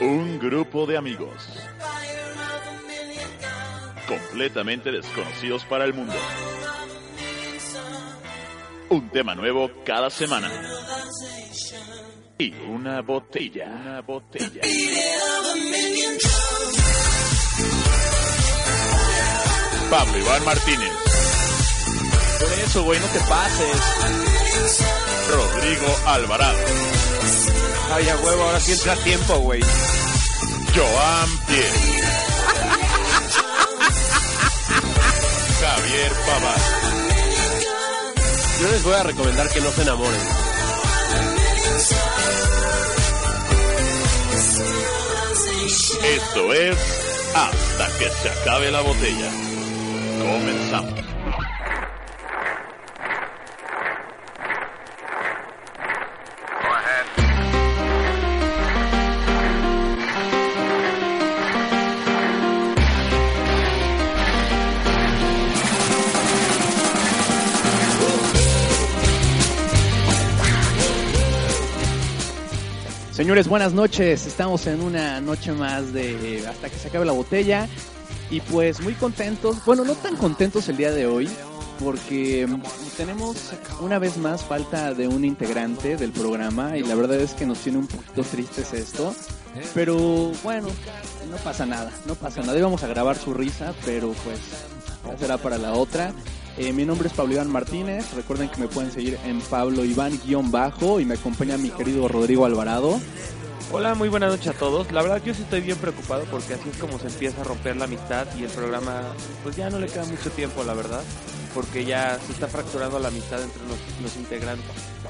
Un grupo de amigos completamente desconocidos para el mundo. Un tema nuevo cada semana. Y una botella, una botella. Pablo Iván Martínez. Por eso, güey, no te pases. Rodrigo Alvarado. Ay, a huevo, ahora sí entra a tiempo, güey. Joan Pierre. Javier Pavas. Yo les voy a recomendar que no se enamoren. Esto es Hasta que se acabe la botella. Comenzamos. Buenas noches. Estamos en una noche más de hasta que se acabe la botella. Y pues muy contentos, bueno, no tan contentos el día de hoy, porque tenemos una vez más falta de un integrante del programa y la verdad es que nos tiene un poquito tristes esto. Pero bueno, no pasa nada, no pasa nada. Íbamos a grabar su risa, pero pues será para la otra. Eh, mi nombre es Pablo Iván Martínez. Recuerden que me pueden seguir en Pablo Iván-bajo y me acompaña mi querido Rodrigo Alvarado. Hola, muy buenas noches a todos. La verdad yo sí estoy bien preocupado porque así es como se empieza a romper la amistad y el programa pues ya no le queda mucho tiempo, la verdad, porque ya se está fracturando la amistad entre los, los integrantes.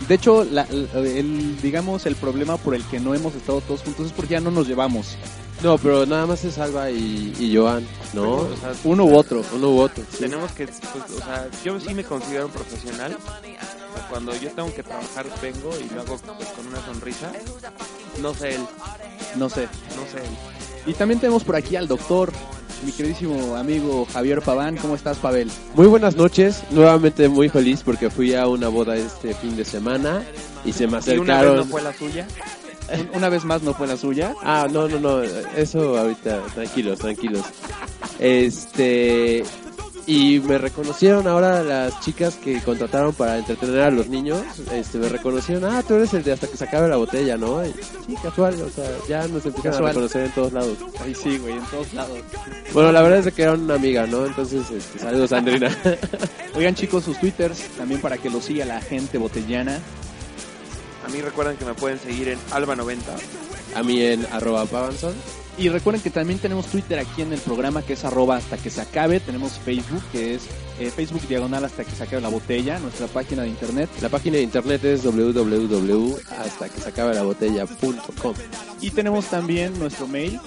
De hecho, la- el, digamos, el problema por el que no hemos estado todos juntos es porque ya no nos llevamos. No, pero nada más es Alba y, y Joan, ¿no? O sea, Uno u otro. Uno u otro. sí. tenemos que, pues, o sea, yo sí me considero un profesional. O sea, cuando yo tengo que trabajar vengo y lo hago pues, con una sonrisa. No sé él, No sé. no sé él. Y también tenemos por aquí al doctor, mi queridísimo amigo Javier Paván. ¿Cómo estás, Pavel? Muy buenas noches, nuevamente muy feliz porque fui a una boda este fin de semana y se me ¿Y una vez acercaron. no fue la suya? Un- Una vez más no fue la suya. Ah, no, no, no, eso ahorita, tranquilos, tranquilos. Este, y me reconocieron ahora las chicas que contrataron para entretener a los niños, este, me reconocieron, ah, tú eres el de hasta que se acabe la botella, ¿no? Y, sí, casual, o sea, ya nos empiezan Casual. a reconocer en todos lados. Ay, sí, güey, en todos lados. Bueno, la verdad es que era una amiga, ¿no? Entonces, este, saludos Andrina. Oigan, chicos, sus twitters también para que lo siga la gente botellana. A mí recuerden que me pueden seguir en Alba90. a mí en arroba pavanson. Y recuerden que también tenemos Twitter aquí en el programa que es arroba hasta que se acabe. Tenemos Facebook que es eh, Facebook diagonal hasta que se acabe la botella. Nuestra página de internet. La página de internet es www hasta que se acabe la botella.com. Y tenemos también nuestro mail.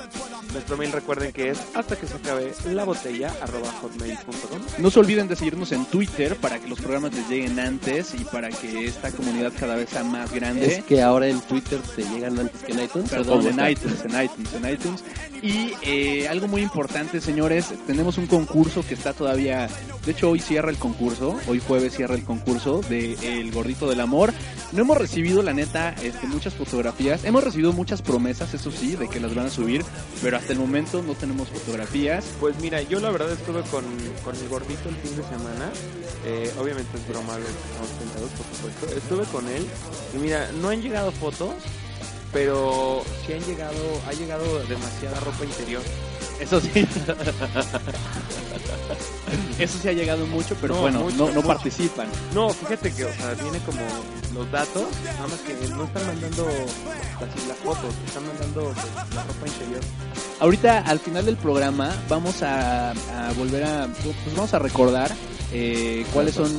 Nuestro mail recuerden que es hasta que se acabe la botella arroba hotmail.com. No se olviden de seguirnos en Twitter para que los programas les lleguen antes y para que esta comunidad cada vez sea más grande. Es que ahora en Twitter te llegan antes que en iTunes. ¿o Perdón, en iTunes, en iTunes, en iTunes. Y eh, algo muy importante, señores, tenemos un concurso que está todavía, de hecho hoy cierra el concurso, hoy jueves cierra el concurso de El Gordito del Amor. No hemos recibido, la neta, este, muchas fotografías, hemos recibido muchas promesas, eso sí, de que las van a subir, pero hasta el momento no tenemos fotografías. Pues mira, yo la verdad estuve con, con el gordito el fin de semana. Eh, obviamente es broma lo que estamos tentados, por supuesto. Estuve con él y mira, no han llegado fotos, pero sí han llegado, ha llegado demasiada ropa interior. Eso sí. Eso sí ha llegado mucho, pero No, bueno, mucho, no, no mucho. participan. No, fíjate que, o sea, viene como los datos, nada más que no están mandando así las fotos, están mandando pues, la ropa interior. Ahorita al final del programa vamos a, a volver a, pues vamos a recordar eh, cuáles son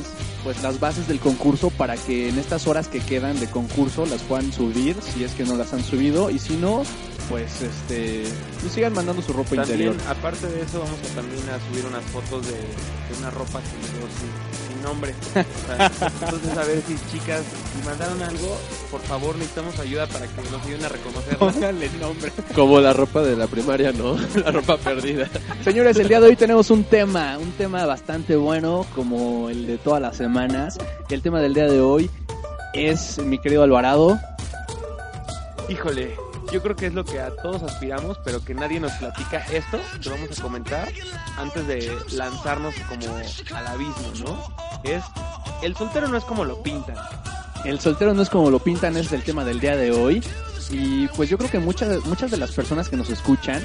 pues las bases del concurso para que en estas horas que quedan de concurso las puedan subir si es que no las han subido y si no pues este pues sigan mandando su ropa También, interior. aparte de eso, vamos a también a subir unas fotos de, de una ropa que llegó sin, sin nombre. Entonces, a ver si chicas, si mandaron algo, por favor, necesitamos ayuda para que nos ayuden a reconocerla. Pónganle nombre. Como la ropa de la primaria, ¿no? la ropa perdida. Señores, el día de hoy tenemos un tema, un tema bastante bueno como el de todas las semanas. El tema del día de hoy es mi querido Alvarado. Híjole, yo creo que es lo que a todos aspiramos, pero que nadie nos platica esto que vamos a comentar antes de lanzarnos como al abismo, ¿no? Es, el soltero no es como lo pintan. El soltero no es como lo pintan, es el tema del día de hoy. Y pues yo creo que muchas, muchas de las personas que nos escuchan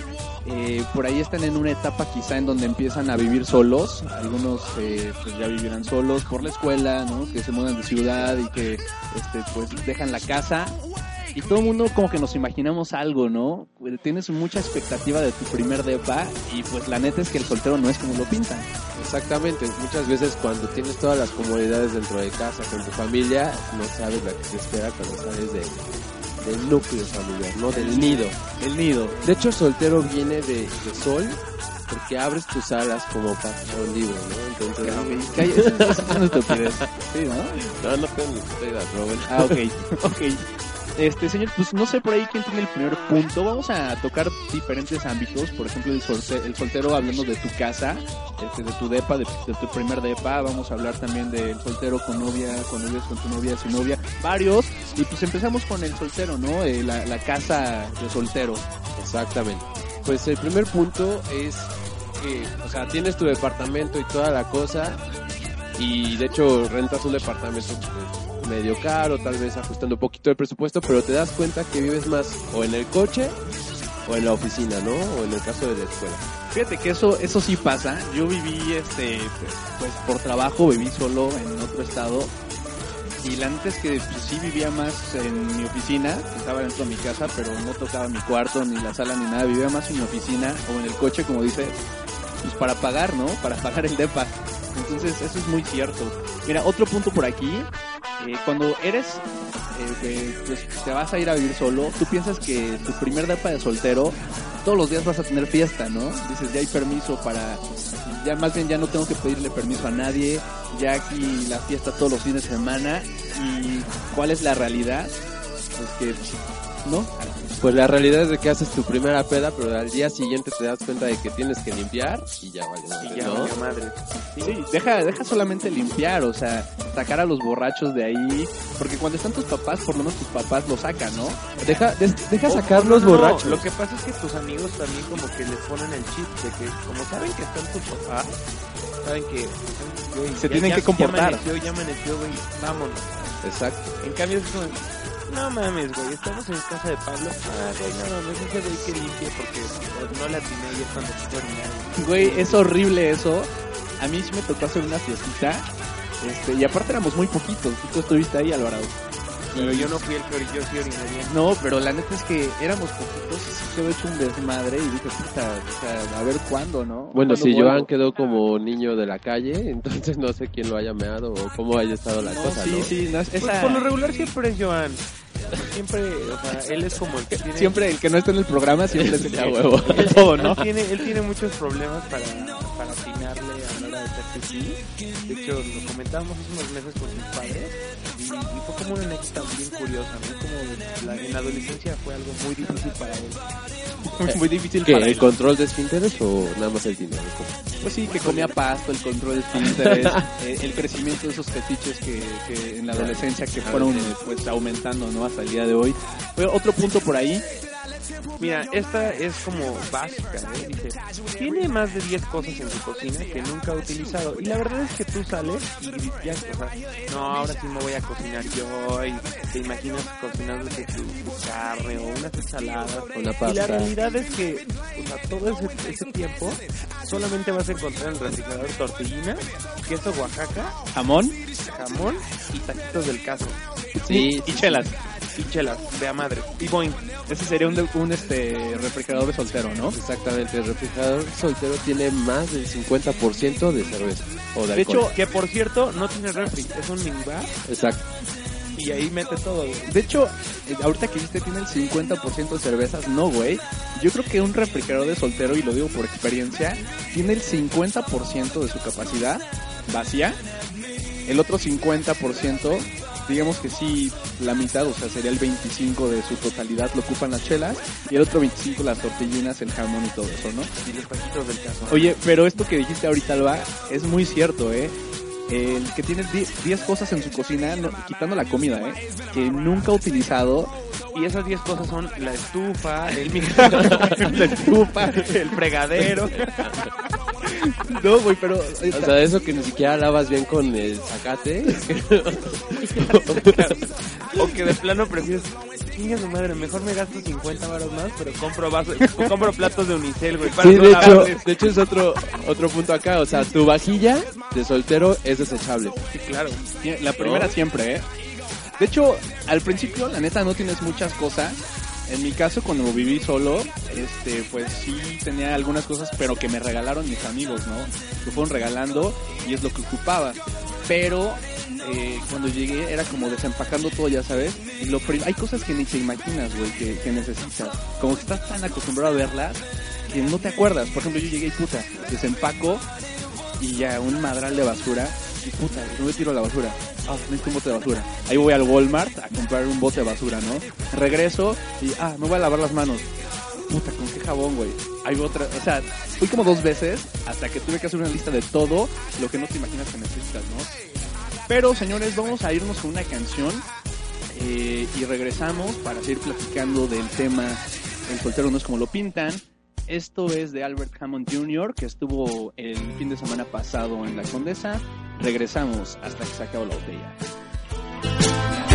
eh, por ahí están en una etapa quizá en donde empiezan a vivir solos. Algunos eh, pues ya vivirán solos por la escuela, ¿no? Que se mudan de ciudad y que este, pues dejan la casa. Y todo el mundo como que nos imaginamos algo, ¿no? Tienes mucha expectativa de tu primer depa y pues la neta es que el soltero no es como lo pintan. Exactamente, muchas veces cuando tienes todas las comodidades dentro de casa con tu familia, no sabes la que te espera cuando sales de, del núcleo familiar, no del nido. El nido. De hecho, soltero viene de, de sol porque abres tus alas como para un libro, ¿no? Entonces, es una estupidez. Sí, ¿no? no, no Robert. Ah, ok, ok. Este, señor, pues no sé por ahí quién tiene el primer punto. Vamos a tocar diferentes ámbitos. Por ejemplo, el, solte- el soltero hablando de tu casa, este, de tu depa, de, de tu primer depa. Vamos a hablar también del soltero con novia, con novias, con tu novia, sin novia. Varios. Y pues empezamos con el soltero, ¿no? Eh, la, la casa de soltero. Exactamente. Pues el primer punto es que, o sea, tienes tu departamento y toda la cosa, y de hecho rentas un departamento medio caro, tal vez ajustando un poquito el presupuesto, pero te das cuenta que vives más o en el coche o en la oficina, ¿no? O en el caso de la escuela. Fíjate que eso, eso sí pasa. Yo viví, este, pues por trabajo, viví solo en otro estado. Y la neta es que pues, sí vivía más en mi oficina, estaba dentro de mi casa, pero no tocaba mi cuarto, ni la sala, ni nada. Vivía más en mi oficina o en el coche, como dice, pues para pagar, ¿no? Para pagar el DEPA. Entonces, eso es muy cierto. Mira, otro punto por aquí. eh, cuando eres, eh, pues te vas a ir a vivir solo, tú piensas que tu primer DEPA de soltero todos los días vas a tener fiesta, ¿no? Dices, ya hay permiso para, ya más bien ya no tengo que pedirle permiso a nadie, ya aquí la fiesta todos los fines de semana y ¿cuál es la realidad? Pues que, ¿no? Pues la realidad es de que haces tu primera peda, pero al día siguiente te das cuenta de que tienes que limpiar y ya vale madre, Y ya, ¿no? valió madre. Sí, deja, deja solamente limpiar, o sea, sacar a los borrachos de ahí, porque cuando están tus papás, por lo menos tus papás lo sacan, ¿no? Deja, des- deja O- sacar no, los no, borrachos. Lo que pasa es que tus amigos también como que les ponen el chip de que como saben que están tus papás, saben que Se tienen que comportar. Ya amaneció, ya amaneció, güey, vámonos. Exacto. En cambio es como, no mames, güey, estamos en casa de Pablo. Ah, güey, no mames, ese güey que limpie porque pues, no la atiné y es cuando se orinar. Güey, es horrible eso. A mí sí me tocó hacer una fiestita, este, y aparte éramos muy poquitos, tú estuviste ahí, Alvarado. Pero yo no fui el que yo oriné bien. No, pero la neta es que éramos poquitos y sí quedó hecho un desmadre y dije, puta, o sea, a ver cuándo, ¿no? Bueno, ¿Cuándo si vuelvo? Joan quedó como niño de la calle, entonces no sé quién lo haya meado o cómo haya estado la No, cosa, sí, ¿no? sí, no, es- Pues esa- por lo regular siempre es Joan. Siempre, o sea, él es como el que tiene... siempre el que no está en el programa siempre es el A que huevo. Él, todo, ¿no? Él tiene, él tiene muchos problemas para, para atinarle a la hora de hacer pipí. De hecho, lo comentábamos hace unos meses con sus padres y, fue como una anécdota bien curiosa, ¿no? Como la- en la adolescencia fue algo muy difícil para él. Muy difícil ¿Qué, para el él. control de esfínteres o nada más el dinero? Pues sí, que comía pasto, el control de esfínteres, eh, el crecimiento de esos fetiches que, que en la adolescencia que fueron eh, pues aumentando, ¿no? Hasta el día de hoy. Pero otro punto por ahí, Mira, esta es como básica, ¿eh? Dice, tiene más de 10 cosas en su cocina que nunca ha utilizado. Y la verdad es que tú sales y ya, o sea, no, ahora sí me voy a cocinar yo y te imaginas cocinándote tu, tu carne o unas ensaladas. Y la pasta. realidad es que, o sea, todo ese, ese tiempo solamente vas a encontrar en el refrigerador tortillina, queso Oaxaca, jamón jamón y taquitos del caso. Sí, y chelas. Y chelas, de a madre. Y boing. Ese sería un, un este refrigerador de soltero, ¿no? Exactamente, el refrigerador soltero tiene más del 50% de cerveza o de De alcohol. hecho, Que por cierto, no tiene refri, es un minibar Exacto. y ahí mete todo. güey. De hecho, eh, ahorita que dijiste tiene el 50% de cervezas, no, güey. Yo creo que un refrigerador de soltero, y lo digo por experiencia, tiene el 50% de su capacidad vacía. El otro 50%, digamos que sí, la mitad, o sea, sería el 25% de su totalidad lo ocupan las chelas. Y el otro 25% las tortillinas, el jamón y todo eso, ¿no? Y los taquitos del caso. Oye, pero esto que dijiste ahorita, Alba, es muy cierto, ¿eh? El que tiene 10 cosas en su cocina, no- quitando la comida, ¿eh? Que nunca ha utilizado, Y esas 10 cosas son la estufa, el micrófono, la estufa, el fregadero. No, güey, pero... O sea, eso que ni siquiera lavas bien con el zacate. o que de plano prefieres, chinga su madre, mejor me gasto 50 baros más, pero compro vasos, compro platos de unicel, güey. para Sí, no de hecho, de hecho es otro otro punto acá. O sea, tu vajilla de soltero es desechable. Sí, claro. La primera ¿No? siempre, ¿eh? De hecho, al principio, la neta, no tienes muchas cosas. En mi caso, cuando viví solo, este, pues sí tenía algunas cosas, pero que me regalaron mis amigos, ¿no? Me fueron regalando y es lo que ocupaba. Pero eh, cuando llegué era como desempacando todo, ya sabes. Y lo hay cosas que ni te imaginas, güey, que necesitas. Como que estás tan acostumbrado a verlas que no te acuerdas. Por ejemplo, yo llegué y puta, desempaco y ya un madral de basura. Puta, no me tiro a la basura. Ah, necesito un bote de basura. Ahí voy al Walmart a comprar un bote de basura, ¿no? Regreso y, ah, me voy a lavar las manos. Puta, ¿con qué jabón, güey? Hay otra, o sea, fui como dos veces hasta que tuve que hacer una lista de todo lo que no te imaginas que necesitas, ¿no? Pero, señores, vamos a irnos con una canción eh, y regresamos para seguir platicando del tema El soltero no es como lo pintan. Esto es de Albert Hammond Jr., que estuvo el fin de semana pasado en La Condesa. Regresamos hasta que se acabe la botella.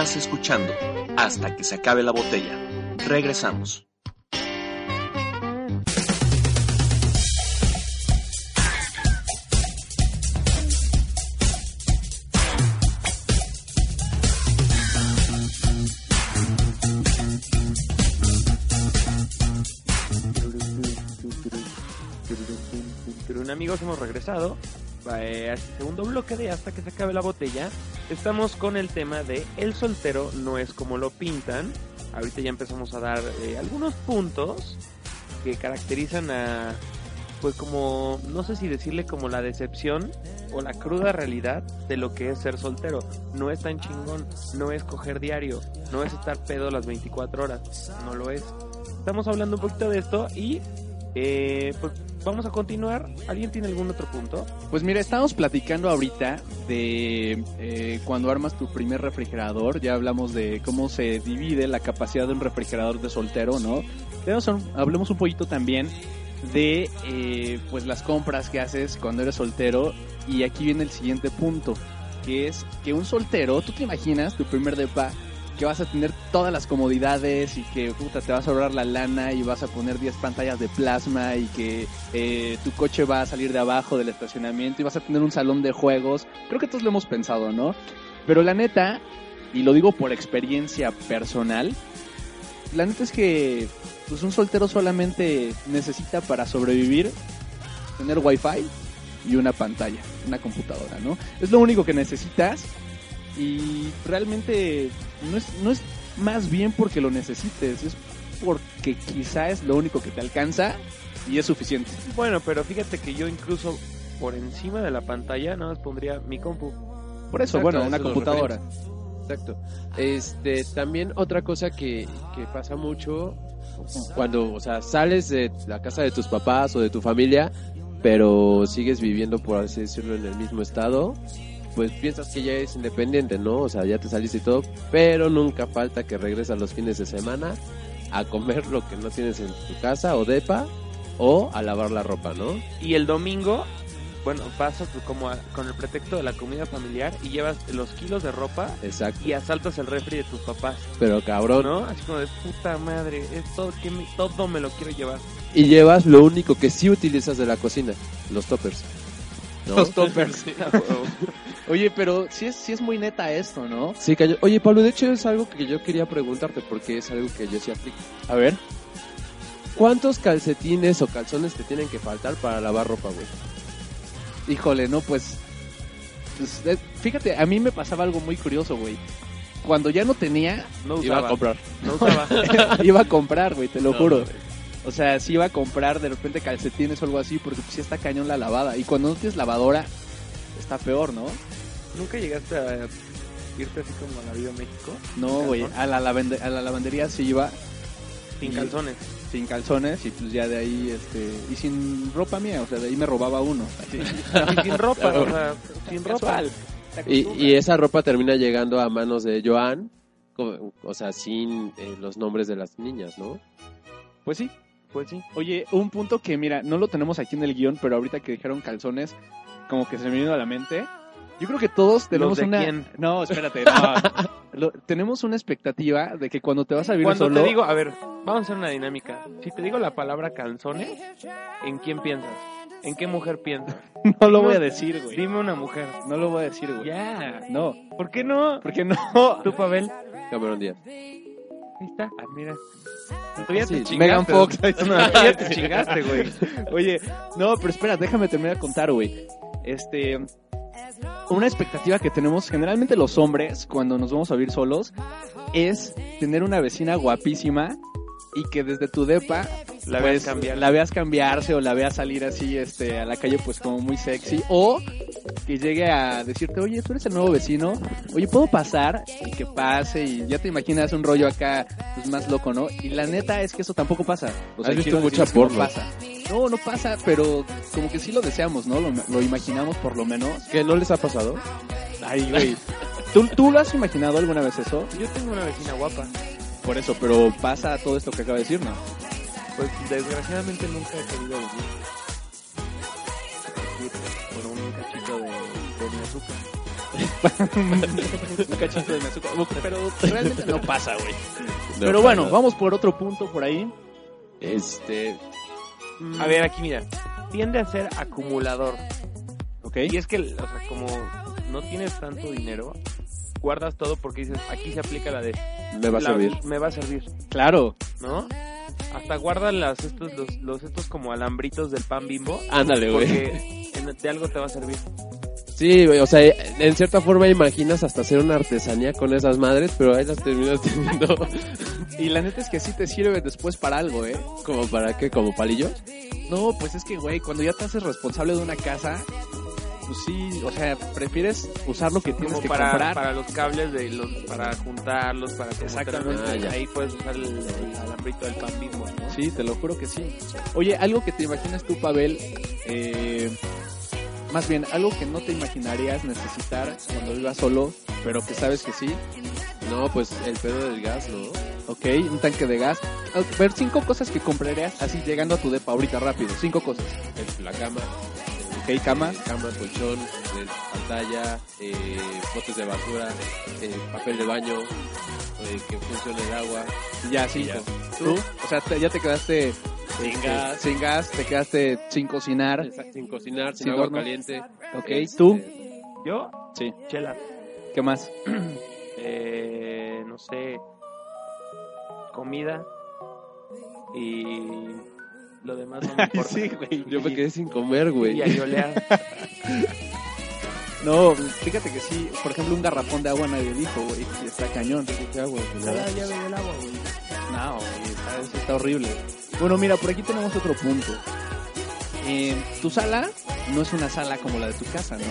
Estás escuchando hasta que se acabe la botella. Regresamos. Amigos, hemos regresado eh, este segundo bloque de Hasta que se acabe la botella. Estamos con el tema de El soltero no es como lo pintan. Ahorita ya empezamos a dar eh, algunos puntos que caracterizan a, pues como, no sé si decirle como la decepción o la cruda realidad de lo que es ser soltero. No es tan chingón, no es coger diario, no es estar pedo las 24 horas, no lo es. Estamos hablando un poquito de esto y eh, pues vamos a continuar. ¿Alguien tiene algún otro punto? Pues mira, estamos platicando ahorita de eh, cuando armas tu primer refrigerador. Ya hablamos de cómo se divide la capacidad de un refrigerador de soltero, ¿no? Pero hablemos un poquito también de eh, pues las compras que haces cuando eres soltero. Y aquí viene el siguiente punto, que es que un soltero, tú te imaginas tu primer depa que vas a tener todas las comodidades y que puta, te vas a ahorrar la lana y vas a poner 10 pantallas de plasma y que eh, tu coche va a salir de abajo del estacionamiento y vas a tener un salón de juegos. Creo que todos lo hemos pensado, ¿no? Pero la neta, y lo digo por experiencia personal, la neta es que pues un soltero solamente necesita para sobrevivir tener wifi y una pantalla, una computadora, ¿no? Es lo único que necesitas y realmente no es, no es más bien porque lo necesites, es porque quizá es lo único que te alcanza y es suficiente. Bueno, pero fíjate que yo incluso por encima de la pantalla nada más pondría mi compu. Por eso, Exacto, bueno, a una computadora. Exacto. Este, también otra cosa que, que pasa mucho cuando, o sea, sales de la casa de tus papás o de tu familia, pero sigues viviendo, por así decirlo, en el mismo estado, pues piensas que ya es independiente, ¿no? O sea, ya te saliste y todo, pero nunca falta que regresas los fines de semana a comer lo que no tienes en tu casa o depa o a lavar la ropa, ¿no? Y el domingo, bueno, pasas pues, como a- con el pretexto de la comida familiar y llevas los kilos de ropa Exacto. y asaltas el refri de tus papás, Pero cabrón, ¿no? Así como de puta madre, es todo, que me- todo me lo quiero llevar. y llevas lo único que sí utilizas de la cocina, los toppers. ¿No? Los toppers. Oye, pero sí es, sí es muy neta esto, ¿no? Sí, cañón. Oye, Pablo, de hecho es algo que yo quería preguntarte porque es algo que yo sí aplico. A ver. ¿Cuántos calcetines o calzones te tienen que faltar para lavar ropa, güey? Híjole, no, pues, pues, eh, fíjate, a mí me pasaba algo muy curioso, güey. Cuando ya no tenía, No Iba a comprar. No usaba. iba a comprar, güey, te lo No, juro. O sea, sí iba a comprar de repente calcetines o algo así, porque pues sí está cañón la lavada. Y cuando no tienes lavadora, está peor, ¿no? ¿Nunca llegaste a irte así como a la Viva México? No, ¿Sin güey, a la, lavande- a la lavandería sí iba Sin Y- calzones. sin calzones y pues ya de ahí, este, y sin ropa mía, o sea, de ahí me robaba uno. así. Y sin ropa, o sea, sin ropa. Y, y esa ropa termina llegando a manos de Joan, o sea, sin eh, los nombres de las niñas, ¿no? Pues sí. Pues sí. Oye, un punto que, mira, no lo tenemos aquí en el guion, pero ahorita que dijeron calzones, como que se me vino a la mente. Yo creo que todos tenemos de una... quién? No, espérate, no. Lo- tenemos una expectativa de que cuando te vas a vivir Cuando solo... te digo, a ver, vamos a hacer una dinámica. Si te digo la palabra calzones, ¿en quién piensas? ¿En qué mujer piensas? No lo voy a decir, güey. Dime una mujer. No lo voy a decir, güey. Ya. No, ¿Por qué no? ¿por qué no? ¿Tú, Pavel? Cameron Díaz. Ahí está. Ah, mira. Tú ya Sí, te chingaste. Fox. No, tú ya te chingaste, güey. Oye, no, pero espera, déjame terminar de contar, güey. Este, una expectativa que tenemos generalmente los hombres cuando nos vamos a vivir solos es tener una vecina guapísima y que desde tu depa La pues, veas cambiar. la veas cambiarse o la veas salir así este a la calle pues como muy sexy. O que llegue a decirte oye tú eres el nuevo vecino. Oye puedo pasar y que pase y ya te imaginas un rollo acá pues más loco no y la neta es que eso tampoco pasa. O ¿Has visto mucha que no porno? pasa. No no pasa pero como que sí lo deseamos no lo, lo imaginamos por lo menos. ¿Qué no les ha pasado? ay güey. ¿Tú, tú lo has imaginado alguna vez eso Yo tengo una vecina guapa. por eso pero pasa todo esto que acaba de decir no Pues desgraciadamente nunca he querido vivir. Por un cachito de, de mi azúcar. un cachito de mi azúcar. Pero realmente no pasa, güey. No, Pero bueno, vamos por otro punto por ahí. Este, A ver, aquí mira. Tiende a ser acumulador. ¿Ok? Y es que, o sea, como no tienes tanto dinero, guardas todo porque dices, aquí se aplica la de... me va a la- servir. Me va a servir, Claro. ¿no? Hasta guardan las, estos, los, los estos como alambritos del pan bimbo. Ándale, güey. Porque en- de algo te va a servir. Sí, güey, o sea, en cierta forma imaginas hasta hacer una artesanía con esas madres, pero ahí las terminas teniendo Y la neta es que sí te sirve después para algo, ¿eh? como para qué, como palillos. No, pues es que, güey, cuando ya te haces responsable de una casa, pues sí, o sea, prefieres usar lo que tienes Como que para, comprar. para los cables de los para juntarlos, para que Exactamente. Ah, ya. ahí puedes usar el, el alambrito del pan mismo, ¿no? Sí, te lo juro que sí. Oye, algo que te imaginas tú, Pavel, eh, más bien, algo que no te imaginarías necesitar cuando vivas solo, pero que sabes que sí. No, pues el pedo del gas, ¿no? Ok, un tanque de gas. A ver, cinco cosas que comprarías así llegando a tu depa ahorita rápido. Cinco cosas. El- la cama, Ok, cama. cama, colchón, eh, pantalla, eh, botes de basura, eh, papel de baño, eh, que funcione el agua. y Ya, cinco. Ya. ¿Tú? O sea, te- ya te quedaste Sin este, gas. sin gas, te quedaste sin cocinar. Exacto, Sin cocinar, sin, Sin agua horno. caliente. Ok, Este, ¿tú? Yo, Sí. chela. ¿Qué más? Eh, no sé, comida y lo demás no me importa. güey. Yo me quedé sin comer, güey. Y ayolear. No, fíjate que sí. Por ejemplo, un garrafón de agua nadie dijo, güey. y Está cañón. agua, pues, Cada llave del agua, güey. No, güey, está, eso está horrible. Bueno, mira, por aquí tenemos otro punto. Eh, tu sala no es una sala como la de tu casa, ¿no?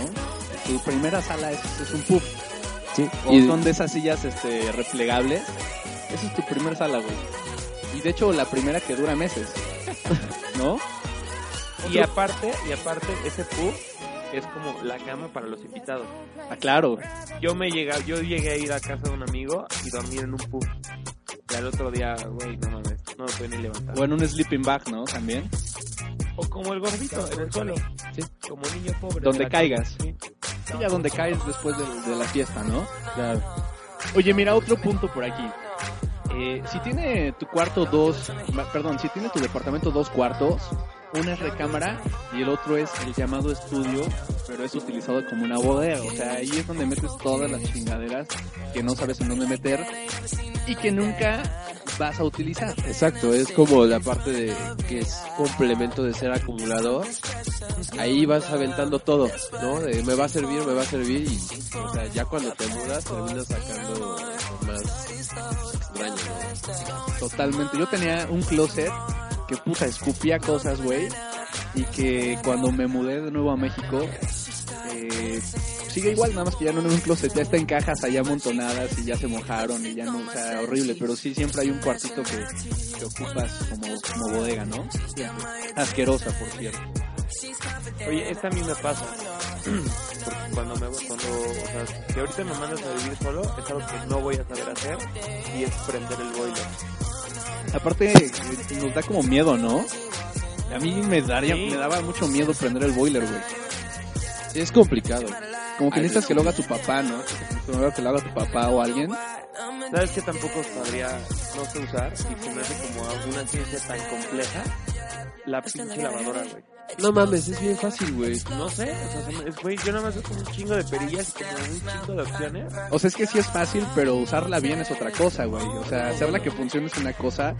Tu primera sala es, es un pub. Sí. O Y, son de esas sillas este, replegables. Esa es tu primera sala, güey. Y de hecho, la primera que dura meses. ¿No? Y aparte, y aparte, ese pub es como la cama para los invitados. Ah, claro. Yo me llega, yo llegué a ir a casa de un amigo y dormir en un pub. Y al otro día, güey, no mames, no me pude ni levantar. O en un sleeping bag, ¿no? También. O como el gordito en el suelo. Sí. Como niño pobre. Donde caigas. Sí. Sí, ya donde caes después de, de la fiesta, ¿no? claro. Oye, mira, otro punto por aquí. Eh, si tiene tu cuarto dos, perdón, si tiene tu departamento dos cuartos, una es recámara y el otro es el llamado estudio, pero es utilizado como una bodega. O sea, ahí es donde metes todas las chingaderas que no sabes en dónde meter y que nunca vas a utilizar. Exacto, es como la parte de que es complemento de ser acumulador. Ahí vas aventando todo, ¿no? De, me va a servir, me va a servir y ya cuando te mudas terminas sacando. Totalmente. Yo tenía un closet que puta escupía cosas, güey. Y que cuando me mudé de nuevo a México, eh, sigue igual, nada más que ya no en un closet, ya está en cajas allá amontonadas y ya se mojaron y ya no, o sea, horrible. Pero sí, siempre hay un cuartito que, ocupas como, como bodega, ¿no? Asquerosa, por cierto. Oye, esta a mí me pasa. Porque cuando me cuando, o sea, si ahorita me mandas a vivir solo, es algo que no voy a saber hacer y es prender el boiler. Aparte, eh, nos da como miedo, ¿no? A mí me daría, Sí. me daba mucho miedo prender el boiler, güey. Es complicado. Como que necesitas que lo haga tu papá, ¿no? Primero que lo haga tu papá o alguien. ¿Sabes que tampoco sabría, no sé usar? Y se me hace como alguna ciencia tan compleja. La pinche lavadora, güey. No mames, es bien fácil, güey. No sé, o sea, se me- es, güey, yo nada más como un chingo de perillas y como un chingo de opciones. O sea, es que sí es fácil, pero usarla bien es otra cosa, güey. O sea, hacerla que funcione es una cosa,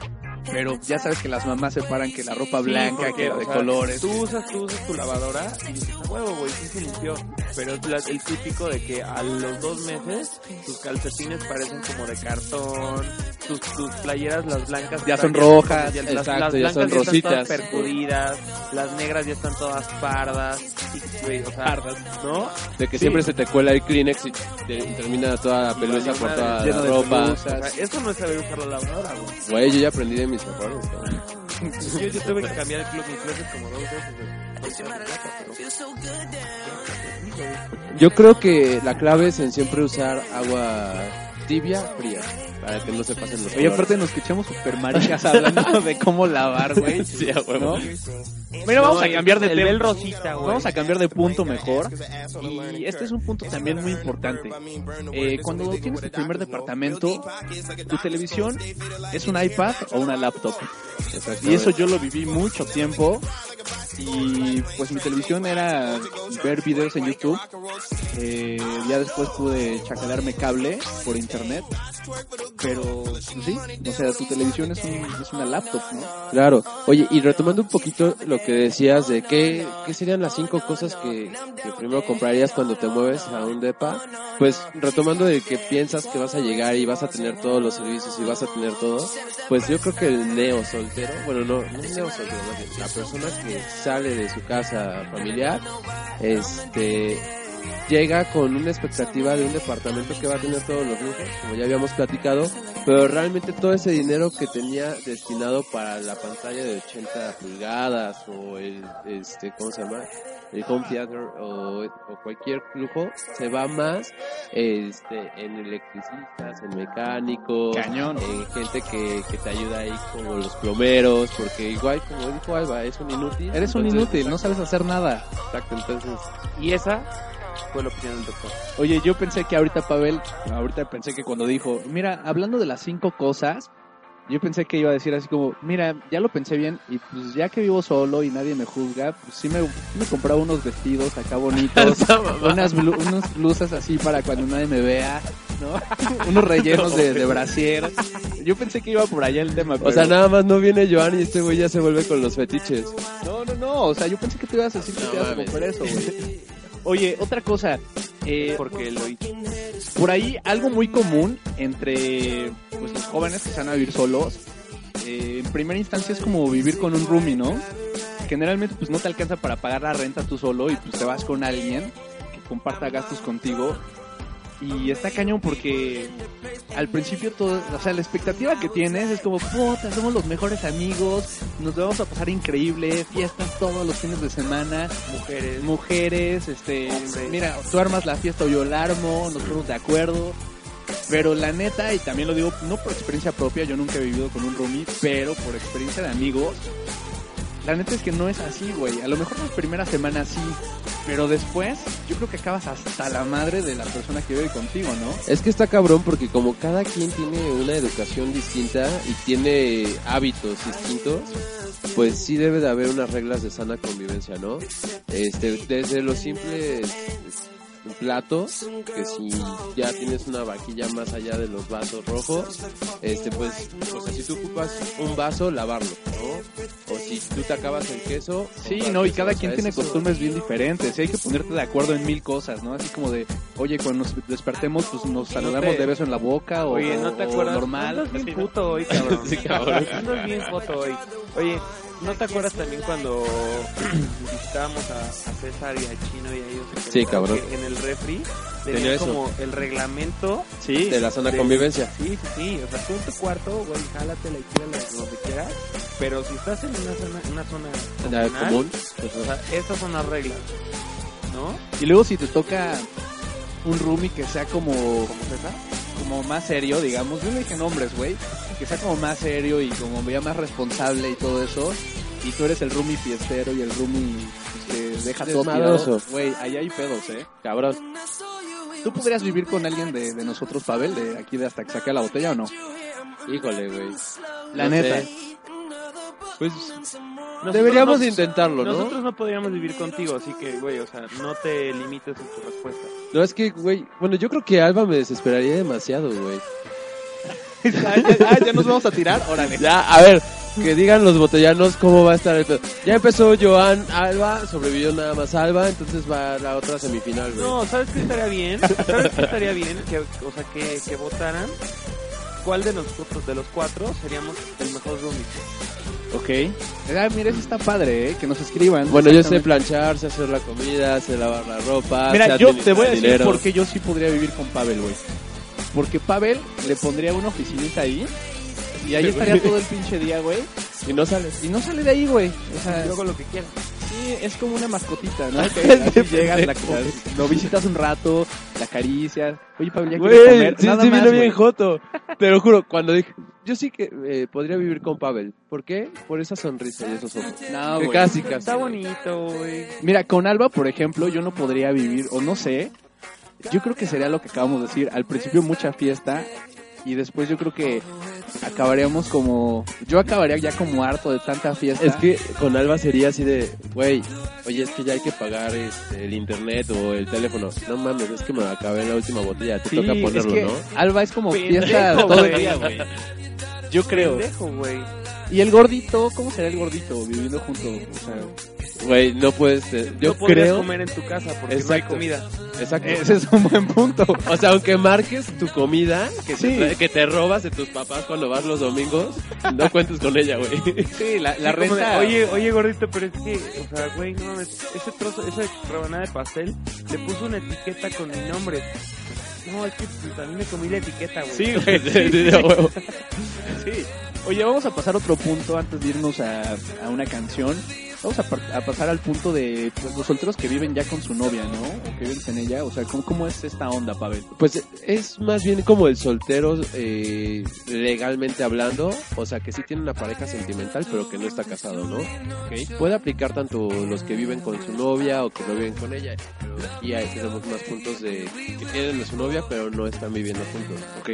pero ya sabes que las mamás separan que la ropa Sí, blanca, porque, que o de sea, colores. Tú usas, tú usas tu lavadora y dices, "A huevo, güey, sí se limpió. Pero es la- el típico de que a los dos meses tus calcetines parecen como de cartón, tus, tus playeras, las blancas, Ya son rojas, ya- las, exacto, las ya blancas son ya están todas rositas. percudidas, las negras ya están todas pardas, y, güey, o sea, ¿no? De que Sí. siempre se te cuela el Kleenex y, te- y termina toda la pelusa por toda la ropa. O sea, eso no es saber usar la lavadora, güey. Güey, yo ya aprendí de mis Yo, yo tuve que cambiar el club, mi closet como dos veces. güey. Porque era mi casa, pero- Yo creo que la clave es en siempre usar agua tibia, fría, para que no se pasen los Oye, colores. aparte nos escuchamos super maricas hablando de cómo lavar, güey. Sí, a huevo. ¿No? Mira, vamos No, a cambiar de el tema. Rosita, güey. Vamos a cambiar de punto mejor. Y este es un punto también muy importante. Eh, cuando tienes tu primer departamento, tu televisión es un iPad o una laptop. Y eso yo lo viví mucho tiempo. Y pues mi televisión era ver videos en YouTube. Eh, ya después pude chacalarme cable por internet. Pero pues sí, o sea, tu televisión es, un- una laptop, ¿no? Claro. Oye, y retomando un poquito lo que decías de qué, qué serían las cinco cosas que, primero comprarías cuando te mueves a un depa, pues retomando de que piensas que vas a llegar y vas a tener todos los servicios y vas a tener todo, pues yo creo que el neo soltero, bueno, no, no es neo soltero, la persona que sale de su casa familiar, este llega con una expectativa de un departamento que va a tener todos los lujos, como ya habíamos platicado, pero realmente todo ese dinero que tenía destinado para la pantalla de 80 pulgadas o el, este, ¿cómo se llama? El home theater o, o cualquier lujo, se va más este, en electricistas, en mecánicos, Cañón. en gente que, que te ayuda ahí como los plomeros, porque igual como dijo Alba, es un inútil. Eres un entonces, inútil, no sabes hacer nada. Exacto, entonces Y esa fue la opinión del doctor. Oye, yo pensé que ahorita Pavel, ahorita pensé que cuando dijo, mira, hablando de las cinco cosas, yo pensé que iba a decir así como, mira, ya lo pensé bien y pues ya que vivo solo y nadie me juzga, pues sí me, me compraba unos vestidos acá bonitos, unas, blu- unas blusas así para cuando nadie me vea, ¿no? unos rellenos de, de brasier. Yo pensé que iba por allá el tema, O sea, nada más no viene Joan y este güey ya se vuelve con los fetiches. No, no, no, o sea, yo pensé que te ibas a decir que No te ibas a comprar eso, güey. Oye, otra cosa, eh, Porque lo por ahí algo muy común entre pues, los jóvenes que se van a vivir solos, eh, en primera instancia es como vivir con un roomie, ¿no? Generalmente pues no te alcanza para pagar la renta tú solo y pues te vas con alguien que comparta gastos contigo. Y está cañón porque al principio todo, o sea, la expectativa que tienes es como, puta, somos los mejores amigos, nos vamos a pasar increíble, fiestas todos los fines de semana, Mujeres. mujeres, este, mira, tú armas la fiesta o yo la armo, nos ponemos de acuerdo. Pero la neta, y también lo digo, no por experiencia propia, yo nunca he vivido con un roomie, pero por experiencia de amigos, la neta es que no es así, güey. A lo mejor las primeras semanas sí, pero después yo creo que acabas hasta la madre de la persona que vive contigo, ¿no? Es que está cabrón porque como cada quien tiene una educación distinta y tiene hábitos distintos, pues sí debe de haber unas reglas de sana convivencia, ¿no? Este, desde los simples platos, que si ya tienes una vaquilla más allá de los vasos rojos, este pues, o sea, si tú ocupas un vaso, lavarlo, ¿no? O si tú te acabas el queso, Sí, no, y cada quien tiene costumbres bien diferentes. Y hay que ponerte de acuerdo en mil cosas, ¿no? Así como de, oye, cuando nos despertemos, pues nos saludamos de beso en la boca o, Oye, ¿no te o acuerdas? normal. Puto hoy, cabrón. Sí, cabrón. Andas bien puto hoy. Oye, ¿no te acuerdas también cuando visitábamos a, a César y a Chino y a ellos? Sí, cabrón. En el refri Tenía como el reglamento. Sí, de la zona de- convivencia. Sí, sí, sí. O sea, tú en tu cuarto, güey, jálatela y tírala donde quieras. Pero si estás en una zona, una zona comunal, común. o sea, estas son las reglas. ¿No? Y luego si te toca un roomie que sea como, Como César. Como más serio, digamos, yo no dije nombres, güey, que sea como más serio y como ya más responsable y todo eso, y tú eres el roomie fiestero y el roomie pues, que deja todo tirado, güey, ahí hay pedos, eh, cabrón. ¿Tú podrías vivir con alguien de, de nosotros, Pavel, de aquí de hasta que saque la botella o no? Híjole, güey. La No neta. sé. Pues Nosotros deberíamos intentarlo, ¿no? Nosotros no podríamos vivir contigo, así que, güey, o sea, no te limites en tu respuesta. No, es que, güey, bueno, yo creo que Alba me desesperaría demasiado, güey. ah, ya, ah, ya nos vamos a tirar, órale. Ya, a ver, que digan los botellanos cómo va a estar el pedo. Ya empezó Joan Alba, sobrevivió nada más Alba, entonces va la otra semifinal, güey. No, ¿sabes qué estaría bien? ¿Sabes qué estaría bien? Que, o sea, que, que votaran cuál de nosotros, de los cuatro, seríamos el mejor roomie. Ok. Ah, mira, eso está padre, ¿eh? Que nos escriban. Bueno, yo sé planchar, sé hacer la comida, sé lavar la ropa. Mira, yo te voy a decir dinero. por qué yo sí podría vivir con Pavel, güey. Porque Pavel le pondría una oficinita ahí y ahí estaría todo el pinche día, güey. Y no sales. Y no sale de ahí, güey. O sea, Luego lo que quieras. Sí, es como una mascotita, ¿no? Que así llegas, la, lo visitas un rato, la acaricias. Oye, Pavel, ya quieres comer. sí, Nada sí más, bien joto. Te lo juro, cuando dije, yo sí que eh, podría vivir con Pavel. ¿Por qué? Por esa sonrisa y esos ojos. No, Que güey. casi, casi. Está bonito, güey. Mira, con Alba, por ejemplo, yo no podría vivir, o no sé, yo creo que sería lo que acabamos de decir, al principio mucha fiesta y después yo creo que acabaríamos como, yo acabaría ya como harto de tanta fiesta. Es que con Alba sería así de, güey, oye, es que ya hay que pagar este, el internet o el teléfono. No mames, es que me acabé la última botella, te Sí, toca es ponerlo, que ¿no? Alba es como Pendejo, fiesta todo el día, güey. Yo creo. Pendejo. Y el gordito, ¿cómo será el gordito viviendo juntos? O sea, Güey, no puedes. eh, Yo no creo. comer en tu casa porque no hay comida. Exacto. Ese es un buen punto. O sea, aunque marques tu comida que, te Sí. trae- que te robas de tus papás cuando vas los domingos, no cuentes con ella, güey. Sí, la, la Sí, como de, renta. oye, oye, gordito, pero es que, o sea, güey, no mames, ese trozo, esa rebanada de pastel, le puso una etiqueta con mi nombre. No, es que pues, a mí me comí la etiqueta, güey. Sí, güey. Sí, sí. Oye, vamos a pasar a otro punto antes de irnos a, a una canción. Vamos a, pasar al punto de pues, los solteros que viven ya con su novia, ¿no? O que viven sin ella. O sea, ¿cómo, cómo es esta onda, Pavel? Pues es más bien como el soltero eh, legalmente hablando, o sea que sí tiene una pareja sentimental pero que no está casado, ¿no? Ok. Puede aplicar tanto los que viven con su novia o que no viven con ella. Pero aquí hay, tenemos más puntos de que tienen a su novia pero no están viviendo juntos, ¿ok?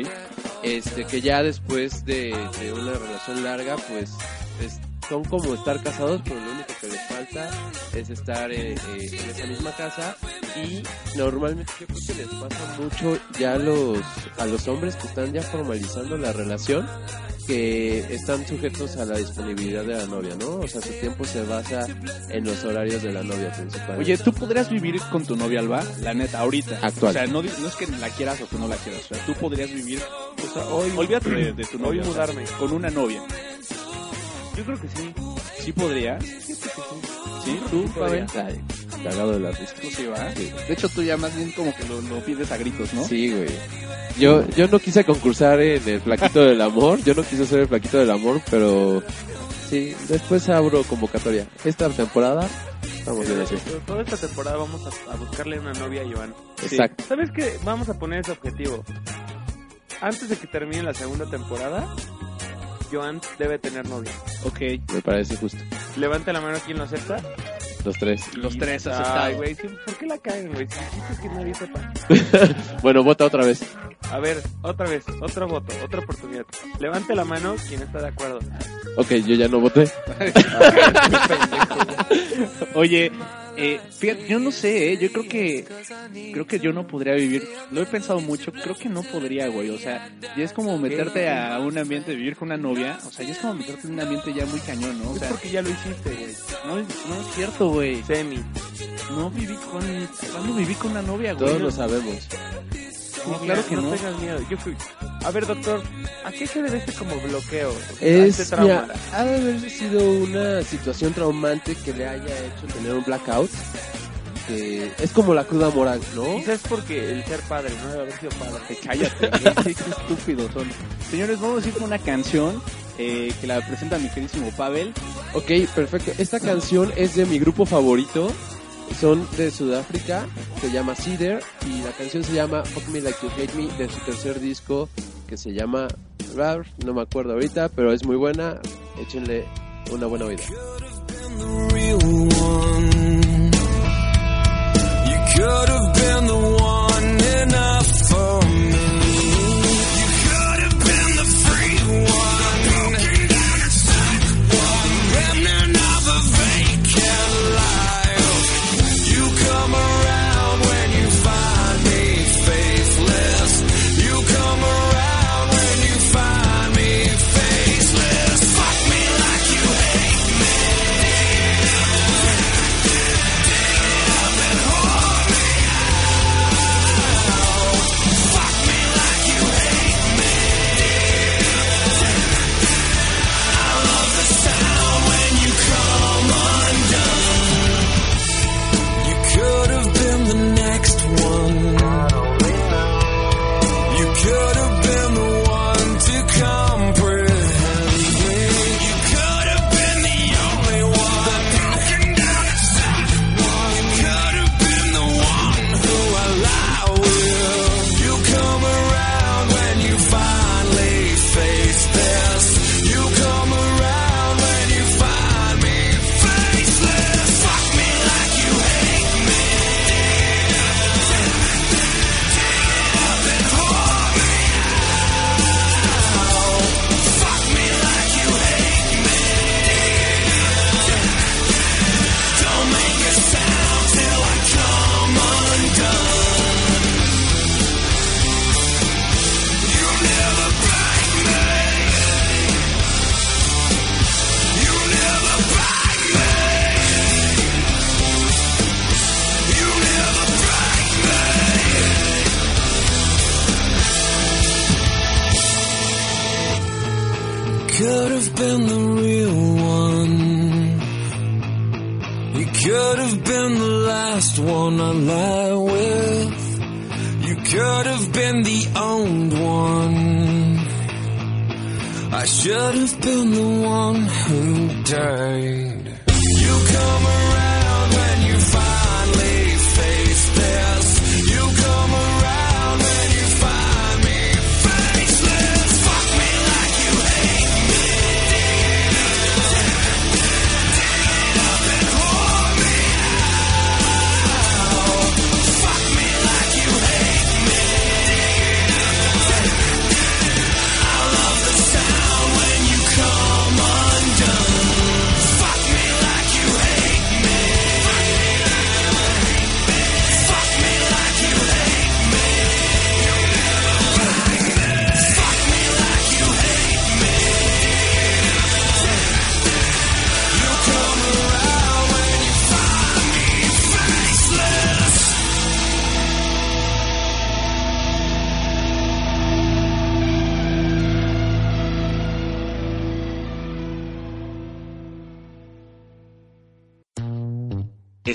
Este, que ya después de, de una relación larga, pues es- son como estar casados, pero lo único que les falta es estar eh, eh, en esa misma casa y normalmente yo creo que les pasa mucho ya a los, a los hombres que están ya formalizando la relación que están sujetos a la disponibilidad de la novia, ¿no? O sea, su tiempo se basa en los horarios de la novia principal. Oye, ¿tú podrías vivir con tu novia, Alba? La neta, ahorita. Actual. O sea, no, no es que la quieras o que no la quieras. O sea, tú podrías vivir... O sea, hoy... Olvídate de, de tu novia. hoy o sea, mudarme. con una novia. Yo creo que sí. ¿Sí podrías? ¿Sí? ¿Tú, Pavel? Ay, cagado de la risa. Tú sí. De hecho, tú ya más bien como que lo, lo pides a gritos, ¿no? Sí, güey. Yo, yo no quise concursar en el Flaquito del Amor, yo no quise ser el Flaquito del Amor, pero sí, después abro convocatoria. Esta temporada, estamos bien así. Pero toda esta temporada vamos a, a buscarle una novia a Joan. Exacto. ¿Sabes qué? Vamos a poner ese objetivo. Antes de que termine la segunda temporada, Joan debe tener novia. Ok. Me parece justo. Levante la mano quien lo acepta. Los tres. Los tres Ay, aceptados. güey, ¿por qué la caen, güey? Que nadie sepa. Bueno, vota otra vez. A ver, otra vez, otro voto, otra oportunidad. Levante la mano quien está de acuerdo. Ok, yo ya no voté. Oye, eh, fíjate, yo no sé, eh, yo creo que creo que yo no podría vivir, lo he pensado mucho, creo que no podría, güey, o sea, ya es como meterte a un ambiente, vivir con una novia, o sea, ya es como meterte en un ambiente ya muy cañón, ¿no? O Es porque ya lo hiciste, güey. no, es- no es cierto, güey, Semi. no viví con, ¿cuándo viví con una novia, güey? Todos lo sabemos. No, claro que no. tengas miedo. Yo fui. A ver, doctor, ¿a qué se debe este como bloqueo? A Es, este trauma. mira, ha de haber sido una situación traumante que le haya hecho tener un blackout. Que es como la cruda moral, ¿no? Quizás porque el ser padre, no debe haber sido padre. Cállate, qué estúpidos son. Señores, vamos a ir con una canción eh, que la presenta mi queridísimo Pavel. Ok, perfecto. Esta canción es de mi grupo favorito. Son de Sudáfrica, se llama Cedar y la canción se llama Fuck Me Like You Hate Me de su tercer disco que se llama Rar, no me acuerdo ahorita, pero es muy buena. Échenle una buena oída. one.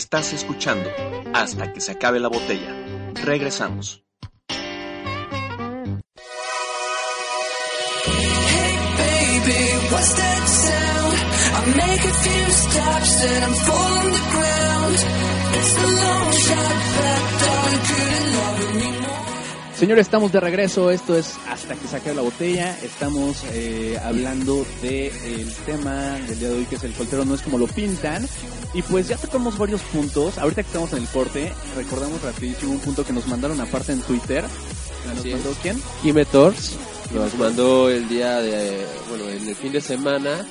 Estás escuchando hasta que se acabe la botella. Regresamos. Señores, estamos de regreso. Esto es Hasta que saque la botella. Estamos eh, hablando del tema del día de hoy, que es el soltero no es como lo pintan. Y pues ya tocamos varios puntos. Ahorita que estamos en el corte, recordamos rapidísimo un punto que nos mandaron aparte en Twitter. ¿Nos mandó quién? Jime Tors nos mandó el día de, bueno, en el fin de semana,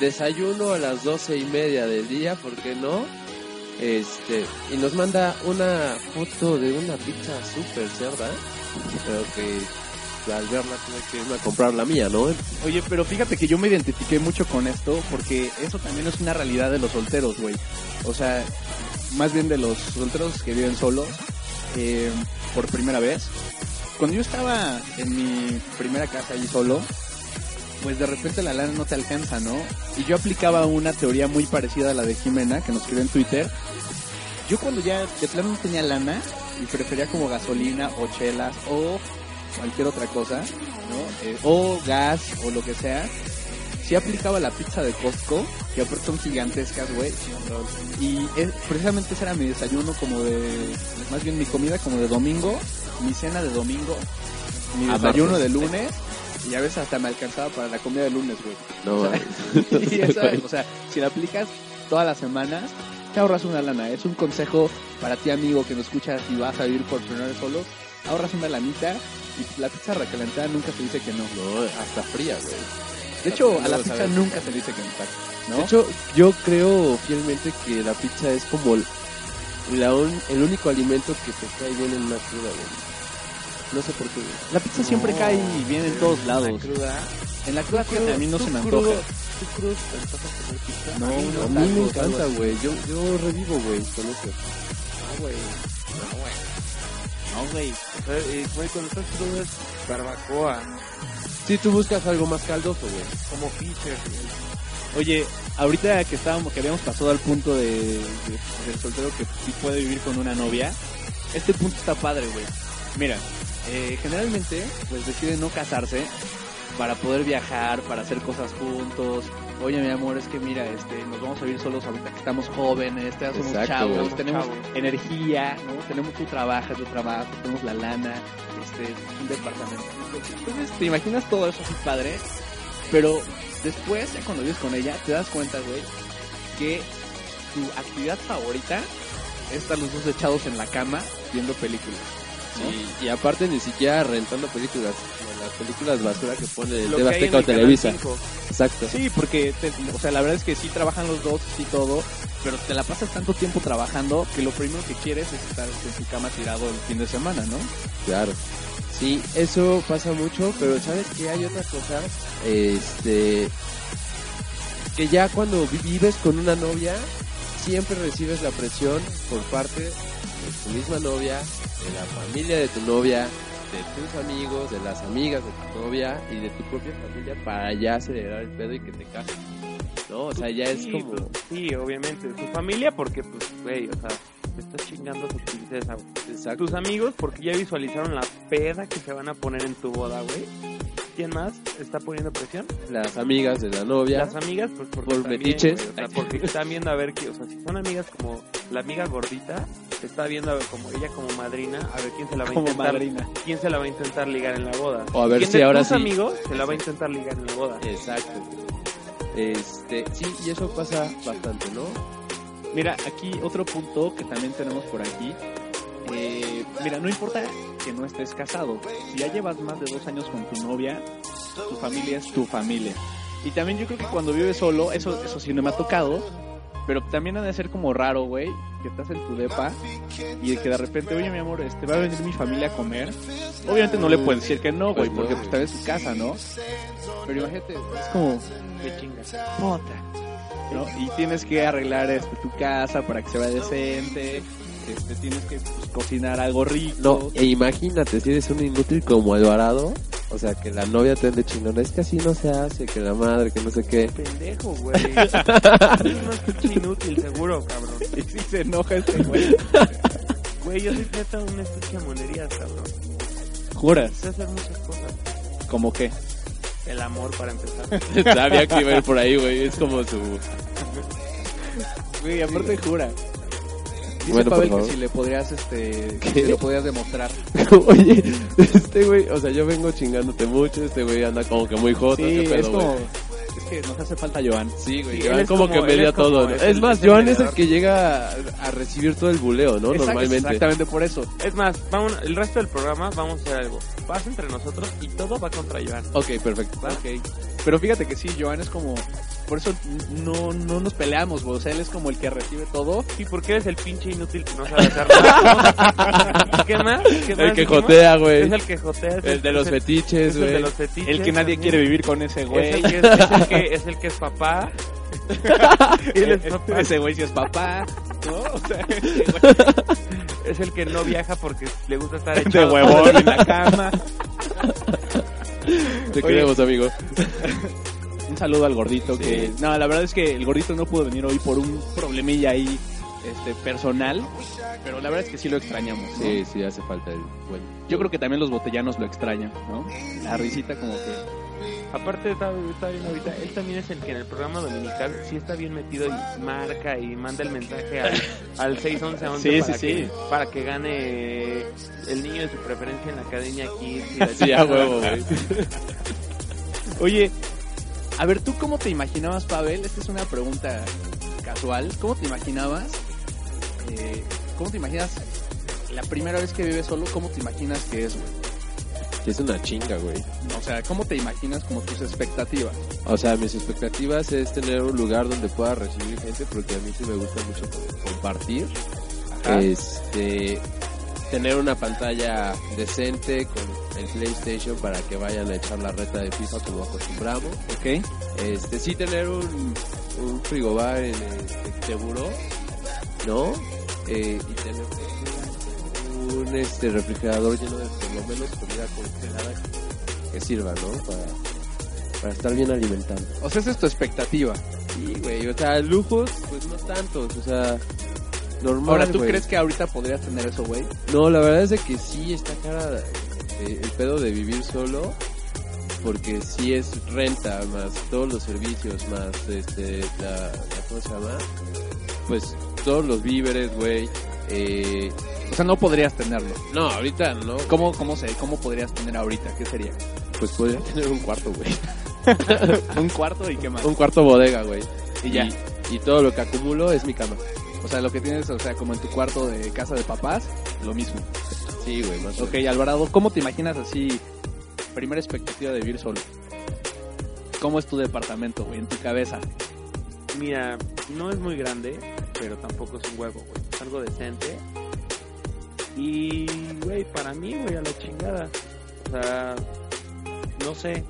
desayuno a las doce y media del día, ¿por qué no? Este, y nos manda una foto de una pizza súper cerda, pero que al verla tuve que irme a comprar la mía, ¿no? Oye, pero fíjate que yo me identifiqué mucho con esto porque eso también es una realidad de los solteros, güey. O sea, más bien de los solteros que viven solos eh, por primera vez. Cuando yo estaba en mi primera casa allí solo, pues de repente la lana no te alcanza, ¿no? Y yo aplicaba una teoría muy parecida a la de Jimena, que nos escribió en Twitter. Yo cuando ya de plano no tenía lana y prefería como gasolina o chelas o cualquier otra cosa, ¿no? Eh, o gas o lo que sea, sí aplicaba la pizza de Costco, que aparte son gigantescas, güey. Y es- precisamente ese era mi desayuno como de, más bien mi comida como de domingo, mi cena de domingo, mi Ah, desayuno martes. de lunes, y a veces hasta me alcanzaba para la comida de lunes, güey. No, O sea, y o sea, si la aplicas todas las semanas, te ahorras una lana. Es un consejo para ti, amigo, que nos escuchas y vas a vivir por primera vez solo. Ahorras una lanita y la pizza recalentada nunca se dice que no. no, hasta fría, güey. De hecho, a la pizza sabes. nunca se dice que no. De hecho, yo creo fielmente que la pizza es como el, la un- el único alimento que te cae bien en una cruda, güey. No sé por qué. La pizza siempre cae bien en todos lados. cruda. En la cruda fíjate, a mí no Tú se me antoja. ¿Tú pizza? No, no, a mí me encanta, güey. Yo, yo revivo, güey, con eso. No, güey. No, güey. No, güey. Eh, Güey, cuando estás crudo es barbacoa. Sí, tú buscas algo más caldoso, güey. Como Fisher. Oye, ahorita que estábamos, que habíamos pasado al punto de, de- del soltero que sí puede vivir con una novia, este punto está padre, güey. Mira, eh, generalmente, pues deciden no casarse para poder viajar, para hacer cosas juntos. Oye, mi amor, es que mira, este, nos vamos a vivir solos ahorita que estamos jóvenes, ya somos Exacto, chavos, tenemos Chavos. energía, ¿no? Tenemos tu trabajo, tu trabajo, tenemos la lana, este, un departamento. Entonces, te imaginas todo eso así padre, pero después, ya cuando vives con ella, te das cuenta, güey, que tu actividad favorita es estar los dos echados en la cama viendo películas. Sí, y aparte ni siquiera rentando películas, películas basura que pone el TV Azteca o Televisa. 5. Exacto. Sí, porque, te- o sea, la verdad es que sí trabajan los dos y todo, pero te la pasas tanto tiempo trabajando que lo primero que quieres es estar en tu cama tirado el fin de semana, ¿no? Claro. Sí, eso pasa mucho, pero ¿sabes que Hay otra cosa, este, que ya cuando vi- vives con una novia, siempre recibes la presión por parte de tu misma novia, de la familia de tu novia, de tus amigos, de las amigas de tu novia y de tu propia familia para ya acelerar el pedo y que te cases. ¿No? O sea, ya es como... pues, sí, obviamente. Su familia, porque, pues, güey, o sea, te estás chingando a tu princesa, güey. Exacto. Tus amigos, porque ya visualizaron la peda que se van a poner en tu boda, güey. ¿Quién más está poniendo presión? Las amigas de la novia. Las amigas, pues porque Por también, metiches. o sea, porque están viendo a ver que, o sea, si son amigas como la amiga gordita, está viendo a ver como ella como madrina, a ver quién se la va a Como intentar, madrina. quién se la va a intentar ligar en la boda. O a ver ¿Quién si de ahora tus sí. amigos se la va a intentar ligar en la boda? Exacto. Este, sí, y eso pasa bastante, ¿no? Mira, aquí otro punto que también tenemos por aquí. Eh, mira, no importa que no estés casado. Si ya llevas más de dos años con tu novia, tu familia es tu familia. Y también yo creo que cuando vives solo, eso, eso sí no me ha tocado. Pero también ha de ser como raro, güey, que estás en tu depa y que de repente, oye, mi amor, este va a venir mi familia a comer. Obviamente no le puedes decir que no, güey, Pues porque pues también es su casa, ¿no? Pero imagínate, es como, Qué chingas. puta, ¿no? Y tienes que arreglar este, tu casa para que se vea decente, este, tienes que pues, cocinar algo rico. No, e imagínate, si eres un inútil como Alvarado, o sea, que la novia te ande chingona, es que así no se hace, que la madre, que no sé qué. Pendejo, güey. Es inútil, seguro, cabrón. Y si se enoja este güey, Güey, yo soy neta un estuche de monerías, cabrón. juras, Sé hacer muchas cosas. como que. El amor, para empezar. Sabía que iba a ir por ahí, güey, es como su... Güey, aparte jura. Dice Bueno, Pavel que si le podrías, este, ¿Qué? que lo podías demostrar. Oye, este güey, o sea, yo vengo chingándote mucho, este güey anda como que muy joto, Sí, pedo, es como, güey. es que nos hace falta Joan. Sí, güey, Sí, Joan como, como- que media como- todo. ¿no? es Es, el- más, el Joan es el que llega a, a recibir todo el buleo, ¿no? Normalmente. Exactamente por eso. Es más, vamos, el resto del programa vamos a hacer algo. Vas entre nosotros y todo va contra Joan. Ok, perfecto. ¿Va? Ok. Pero fíjate que sí, Joan es como. Por eso no, no nos peleamos, güey. O sea, él es como el que recibe todo. Sí, porque eres el pinche inútil que no sabe hacer nada. ¿Qué más? ¿Qué más El que dijimos? jotea, güey. Es el que jotea. es El de los es fetiches, es el de güey. los fetiches. El que nadie también. quiere vivir con ese Es güey. el, que, es, es el que, es el que es papá. Él es papá. Ese güey sí es papá. ¿No? O sea, ese Es el que no viaja porque le gusta estar güey de echado. huevón en la cama. Te queremos, amigo. Un saludo al gordito que... No, la verdad es que el gordito no pudo venir hoy por un problemilla ahí este, personal. Pero la verdad es que sí lo extrañamos. ¿no? Sí, sí, hace falta el bueno. Yo creo que también los botellanos lo extrañan, ¿no? La risita como que... Aparte, está, está bien ahorita, él también es el que en el programa dominical sí está bien metido y marca y manda el mensaje al, al 611 Sí, para, sí, que, sí. para que gane el niño de su preferencia en la Academia la Sí, a huevo, güey. Oye, a ver, ¿tú cómo te imaginabas, Pavel? Esta es una pregunta casual. ¿Cómo te imaginabas? eh, ¿Cómo te imaginas la primera vez que vives solo? ¿Cómo te imaginas que es, güey? Sí, es una chinga, güey. O sea, ¿cómo te imaginas como tus expectativas? O sea, mis expectativas es tener un lugar donde pueda recibir gente porque a mí sí me gusta mucho compartir. Ajá. Este, tener una pantalla decente con el PlayStation para que vayan a echar la reta de FIFA como acostumbramos. ¿Ok? Este, sí tener un, un frigobar en el seguro, ¿no? Eh, y tener un, este refrigerador lleno de por lo menos comida congelada que, sirva, ¿no? Para, para estar bien alimentado. O sea, esa es tu expectativa. Sí, güey, o sea, lujos, pues no tantos, o sea, normal. Ahora, ¿tú crees que ahorita podrías tener eso, güey? No, la verdad es de que sí está cara eh, el pedo de vivir solo, porque sí es renta, más todos los servicios, más este, la, la- ¿cómo se llama? Pues todos los víveres, güey. Eh, O sea, no podrías tenerlo. no, ahorita no, ¿Cómo, cómo, se, ¿Cómo podrías tener ahorita? ¿Qué sería? pues podría tener un cuarto, güey. ¿Un cuarto y qué más? Un cuarto bodega, güey. Y ya. Y, todo lo que acumulo es mi cama. O sea, lo que tienes, o sea, como en tu cuarto de casa de papás, lo mismo. Sí, güey, más o Ok, Alvarado, ¿cómo te imaginas así, primera expectativa de vivir solo? ¿Cómo es tu departamento, güey, en tu cabeza? Mira, no es muy grande, pero tampoco es un huevo, güey. Es algo decente. Y, güey, para mí, güey, a la chingada. O sea, no sé.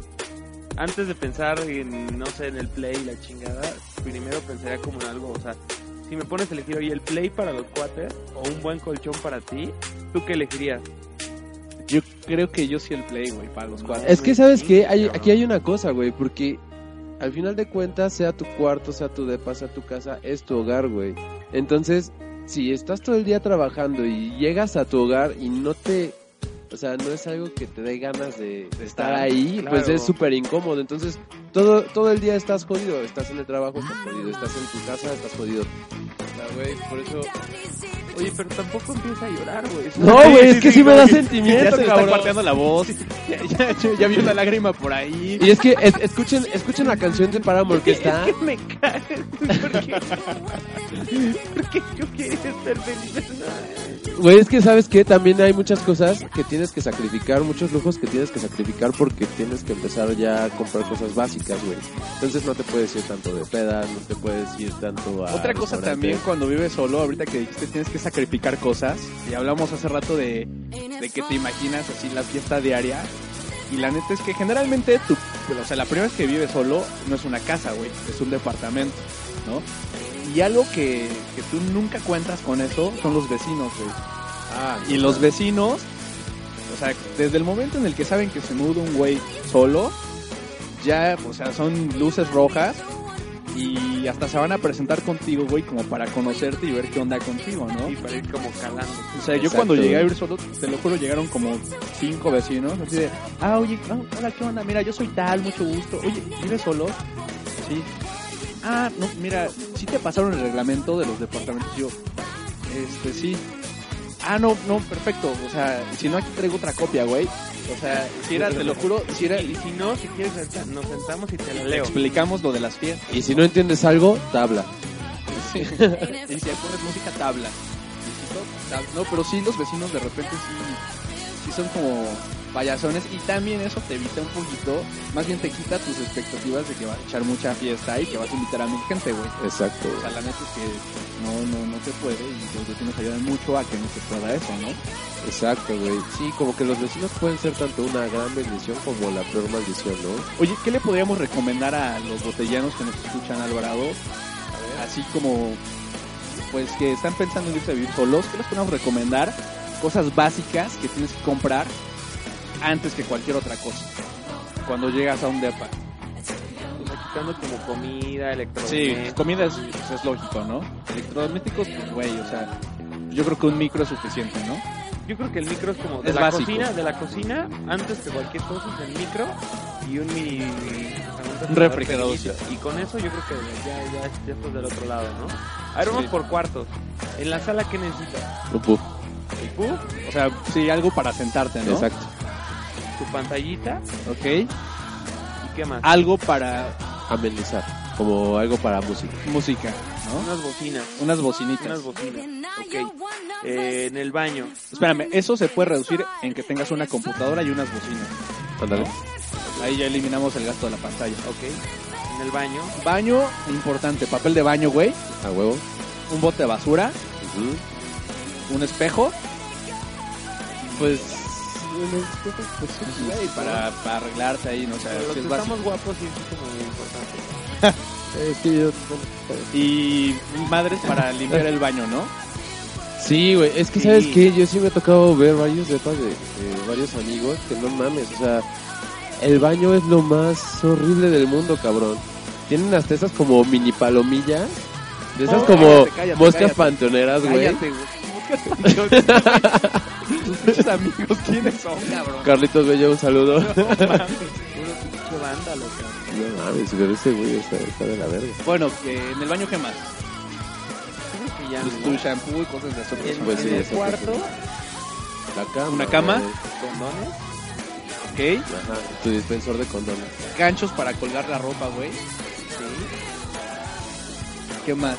Antes de pensar en, no sé, en el play y la chingada, primero pensaría como en algo, o sea, si me pones a elegir, oye, el play para los cuates o un buen colchón para ti, ¿tú qué elegirías? Yo creo que yo sí el Play, güey, para los cuatro. Es que, ¿sabes qué? Hay, aquí hay una cosa, güey, porque al final de cuentas, sea tu cuarto, sea tu depa, sea tu casa, es tu hogar, güey. Entonces, si estás todo el día trabajando y llegas a tu hogar y no te... O sea, no es algo que te dé ganas de, de estar ahí, claro. pues es súper incómodo. Entonces, todo, todo el día estás jodido. Estás en el trabajo, estás jodido. Estás en tu casa, estás jodido. O sea, güey, por eso... Oye, pero tampoco empieza a llorar, güey. No, güey, es que sí me da Ya sentimiento, se le está la voz. Ya, ya, ya, ya vi una lágrima por ahí. Y es que es- escuchen, escuchen la canción de Paramore que está... Es que me cae, porque, yo quería estar feliz. Güey, es que sabes que también hay muchas cosas que tienes que sacrificar, muchos lujos que tienes que sacrificar porque tienes que empezar ya a comprar cosas básicas, güey. Entonces no te puedes ir tanto de peda, no te puedes ir tanto a... Otra cosa también cuando vives solo, ahorita que dijiste tienes que sacrificar cosas, y hablamos hace rato de, de que te imaginas así la fiesta diaria, y la neta es que generalmente tú, o sea, la primera vez que vives solo no es una casa, güey, es un departamento, ¿no? Y algo que, que tú nunca cuentas con eso son los vecinos, güey. Ah, Y los vecinos, o sea, desde el momento en el que saben que se muda un güey solo, ya, o sea, son luces rojas y hasta se van a presentar contigo, güey, como para conocerte y ver qué onda contigo, ¿no? Y para ir como calando. O sea, yo cuando llegué a vivir solo, te lo juro, llegaron como cinco vecinos, así de, ah, oye, ah, hola, ¿qué onda? Mira, yo soy tal, mucho gusto. Oye, ¿vives solo? Sí. Ah, no, mira, sí te pasaron el reglamento de los departamentos. Yo, este, sí. Ah, no, no, perfecto. O sea, si no, aquí traigo otra copia, güey. O sea, si era, te lo juro, si era, Y si no, si quieres, nos sentamos y te la leo. explicamos lo de las fiestas. Y si no entiendes algo, tabla. Sí. y si pones música, tabla. No, pero sí, los vecinos de repente sí, sí son como payasones y también eso te evita un poquito, más bien te quita tus expectativas de que vas a echar mucha fiesta y que vas a invitar a mil gente, güey. Exacto. O sea, la neta es que no, no, no se puede y los vecinos ayudan mucho a que no se pueda eso, ¿no? Exacto, güey. Sí, como que los vecinos pueden ser tanto una gran bendición como la peor maldición, ¿no? Oye, ¿qué le podríamos recomendar a los botellanos que nos escuchan, Alvarado? Así como, pues que están pensando en irse a vivir solos, ¿qué les podemos recomendar? Cosas básicas que tienes que comprar antes que cualquier otra cosa. Cuando llegas a un depa. O sea, quitando como comida, Sí, electrodomésticos. comida es, pues, es lógico, ¿no? Electrodomésticos, pues güey, o sea, yo creo que un micro es suficiente, ¿no? Yo creo que el micro es como de Es la básico. cocina, de la cocina, antes que cualquier cosa es el micro y un mini Un refrigerador. Y con eso yo creo que ya, ya, ya estás del otro lado, ¿no? A ver, vamos Sí. por cuartos. En la sala, ¿qué necesitas? Un puff. El puff, O sea, sí, algo para sentarte, ¿no? Exacto. Tu pantallita Ok. y qué más. Algo para Amenizar. Como algo para música. música, ¿no? Unas bocinas. Unas bocinitas. Unas bocinas. Ok. Eh, en el baño. Espérame, eso se puede reducir en que tengas una computadora y unas bocinas. Ándale. Ahí ya eliminamos el gasto de la pantalla. Ok. En el baño. Baño, importante, papel de baño, güey. A huevo. Un bote de basura, Ujú. un espejo, Pues. Güey, para, para arreglarte ahí, ¿no? O sea, Los que es básico. estamos guapos y eso es como muy importante. Que yo. Y madres para limpiar el baño, ¿no? Sí, güey. Es que, Sí. ¿sabes qué? Yo sí me ha tocado ver varios depas de, de varios amigos que no mames. O sea, el baño es lo más horrible del mundo, cabrón. Tienen hasta esas como mini palomillas. De esas Oh, como cállate, cállate, moscas cállate. panteoneras, güey. Tus pinches amigos, ¿quiénes son, cabrón? Carlitos Bello, un saludo. Puro pinche vándalo, cabrón. No mames, pero ese güey está, está de la verga. Bueno, que en el baño, ¿qué más? Que ya. Pues ¿no? tu shampoo y cosas de eso. En, Pues sí, en el eso cuarto, La cama. ¿Una cama? condones. Ok. Ajá, tu dispensor de condones. Ganchos para colgar la ropa, güey. ¿Qué más?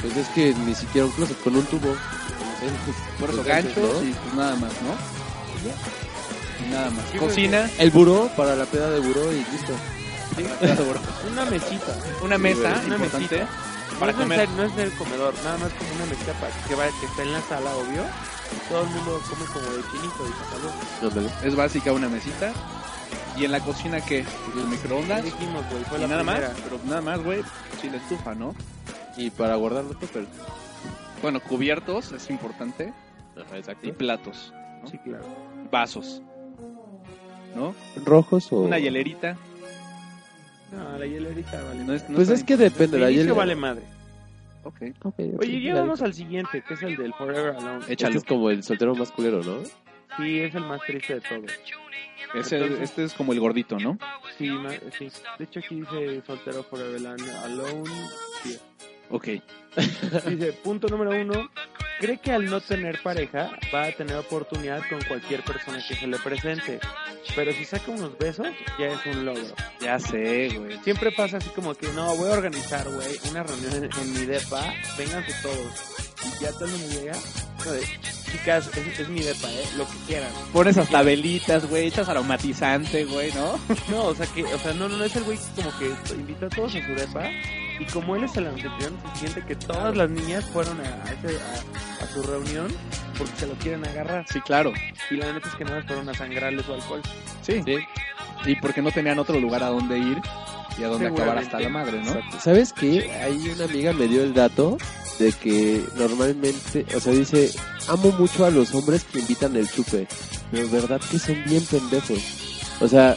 Pues es que ni siquiera un closet con un tubo. Ganchos ¿no? y pues nada más, ¿no? Y nada más. Cocina. El buró para la peda de buró y listo. Una mesita. Una mesa, Una importante. mesita. Para no es comer. necesario- no es del comedor, nada más como una mesita para que, vaya, que está en la sala, obvio. Todo el mundo come como de chinito y salud. Es básica una mesita. ¿Y en la cocina qué? Pues, microondas. dijimos, güey, fue Y la nada primera. más. Pero nada más, güey. Sí, la estufa, ¿no? Y para guardar los papel. Bueno, cubiertos es importante. Ajá, exacto. Y platos. Sí, claro. vasos. ¿No? ¿Rojos o...? Una hielerita. No, la hielerita vale. No es, no Pues es que depende, la El hielera... vale madre. Ok. Ok, ok, Oye, vamos al siguiente, que es el del Forever Alone. Este Échalo. es como el soltero más culero, ¿no? Sí, es el más triste de todos. Ese- Entonces- este es como el gordito, ¿no? Sí, sí. De hecho aquí dice soltero Forever Alone. Sí. Ok. Dice, punto número uno, cree que al no tener pareja va a tener oportunidad con cualquier persona que se le presente. Pero si saca unos besos, ya es un logro. Ya sé, güey. Siempre pasa así como que, no, voy a organizar, güey, una reunión en, en mi depa, vénganse todos. Y ya todo el mundo llega. Chicas, es, es mi depa, ¿eh? Lo que quieran. Pones hasta velitas, güey, echas aromatizante, güey, ¿no? No, o sea que, o sea, no, no, no es el güey como que invita a todos a su depa y como él es el anfitrión, se siente que todas las niñas fueron a, ese- a- a su reunión porque se lo quieren agarrar. Sí, claro. Y la neta es que no les fueron a sangrarles su alcohol. Sí. Y porque no tenían otro lugar a donde ir y a donde acabar hasta la madre, ¿no? Exacto. ¿Sabes qué? Ahí una amiga me dio el dato de que normalmente, o sea, dice, amo mucho a los hombres que invitan el chupe, pero verdad que son bien pendejos. O sea,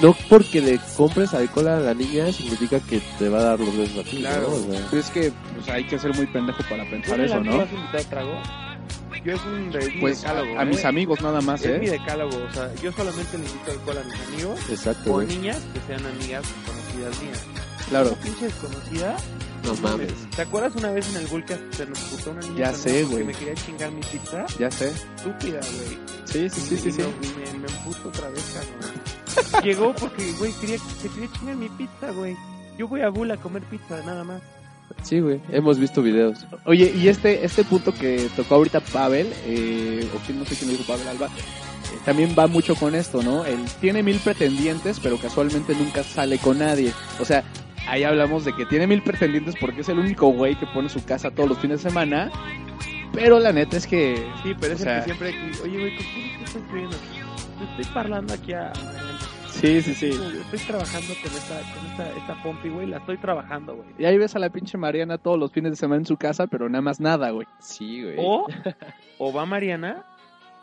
no porque le compres alcohol a la niña significa que te va a dar los besos a ti, Claro. ¿no? O sea, Pero es que pues, hay que ser muy pendejo para pensar ¿Tú, eso, ¿no? vas a invitar a trago? Yo es un de, Pues a, decálogo, a mis ¿eh? amigos nada más, Es mi ¿eh? decálogo, o sea, yo solamente le invito alcohol a mis amigos exacto, o güey. niñas que sean amigas conocidas mías. Claro. Esa pinche desconocida, No mames. ¿Te acuerdas una vez en el Gulcas se nos puso una niña Ya sé, güey. que me quería chingar mi pizza? Ya sé. Estúpida, güey. Sí, sí, sí, Y sí, sí. me- y me, otra vez, cabrón. Llegó porque, güey, quería, se quería chingar mi pizza, güey. Yo voy a Bull a comer pizza, nada más. Sí, güey, hemos visto videos. Oye, y este este punto que tocó ahorita Pavel, eh, o quién no sé quién lo dijo Pavel Alba, eh, también va mucho con esto, ¿no? Él tiene mil pretendientes, pero casualmente nunca sale con nadie. O sea, ahí hablamos de que tiene mil pretendientes porque es el único güey que pone su casa todos los fines de semana. Pero la neta es que Sí, pero O es sea- el que siempre... Oye, güey, ¿con quién te estás escribiendo? Yo estoy parlando aquí a... Sí, sí, sí. Estoy trabajando con esta, con esta, esta pompi, güey. La estoy trabajando, güey. Y ahí ves a la pinche Mariana todos los fines de semana en su casa, pero nada más nada, güey. Sí, güey. O, o va Mariana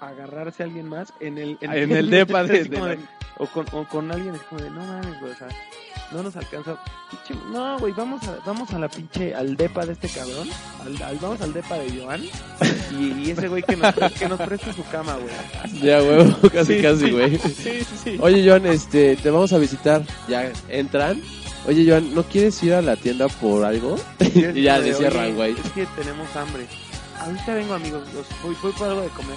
a agarrarse a alguien más en el... En el depa de- o, con, o con alguien es como de, no mames, güey, o sea, no nos alcanza. No, güey, vamos a, vamos a la pinche, al depa de este cabrón. Al, al- vamos al depa de Joan. Y, y ese güey que nos, que nos preste su cama, güey. Ya, huevo, casi, Sí, casi, güey. Sí, sí, sí. Oye, Joan, este, te vamos a visitar. Ya entran. Oye, Joan, ¿no quieres ir a la tienda por algo? y ya le cierran, "Oye, güey. Es que tenemos hambre. Ahorita vengo, amigos. Los, voy, voy por algo de comer.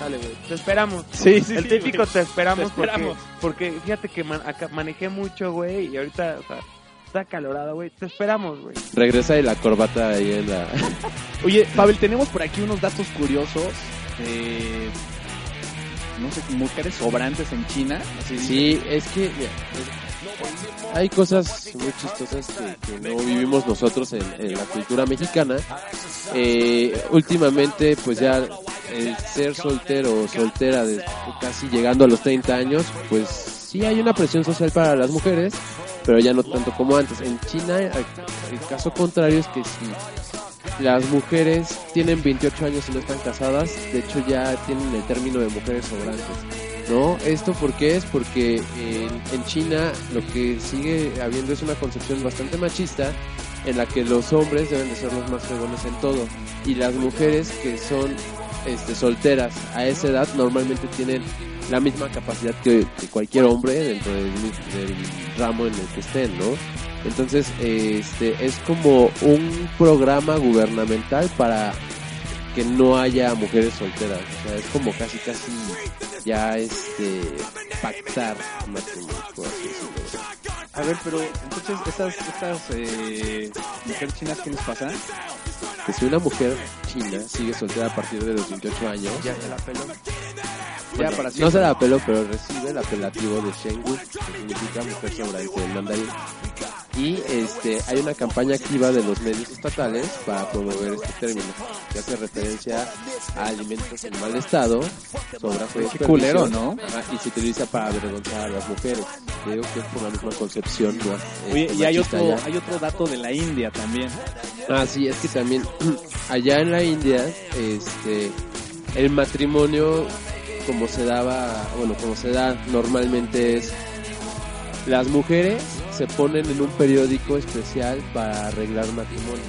Dale, güey. Te esperamos. Sí, sí, el sí, típico te esperamos, Te esperamos. Porque, porque fíjate que man- acá manejé mucho, güey, y ahorita, o sea, está calorado, güey. Te esperamos, güey. Regresa y la corbata ahí en la... Oye, Pavel, tenemos por aquí unos datos curiosos de, no sé, mujeres sobrantes en China. Así Sí, es que mira, es- hay cosas muy chistosas que, no vivimos nosotros en, en la cultura mexicana. Eh, últimamente, pues ya el ser soltero o soltera de casi llegando a los 30 años, pues sí hay una presión social para las mujeres, pero ya no tanto como antes. En China, el caso contrario es que si las mujeres tienen 28 años y no están casadas, de hecho ya tienen el término de mujeres sobrantes. ¿No? Esto porque es porque en, en China lo que sigue habiendo es una concepción bastante machista en la que los hombres deben de ser los más fregones en todo y las mujeres que son este, solteras a esa edad normalmente tienen la misma capacidad que, que cualquier hombre dentro del, del ramo en el que estén, ¿no? Entonces, este es como un programa gubernamental para que no haya mujeres solteras, o sea, es como casi casi ya este pactar matrimonio, por así decirlo. A ver, pero entonces estas, estas eh, mujeres chinas, ¿qué les pasa? Que si una mujer china sigue soltera a partir de los 28 años, Ya se la peló. Ya para no se la apeló, pero recibe el apelativo de Shengu, que significa mujer sobrante en mandarín. Y este hay una campaña activa de los medios estatales para promover este término, que hace referencia a alimentos en mal estado, sobras o Qué culero, ¿no? ajá, y se utiliza para avergonzar a las mujeres. Digo que es por la misma concepción, ¿no? Oye, Este, y hay otro, hay otro dato de la India también. Ah, sí, es que también allá en la India, este, el matrimonio como se daba, bueno, como se da normalmente es las mujeres se ponen en un periódico especial para arreglar matrimonio.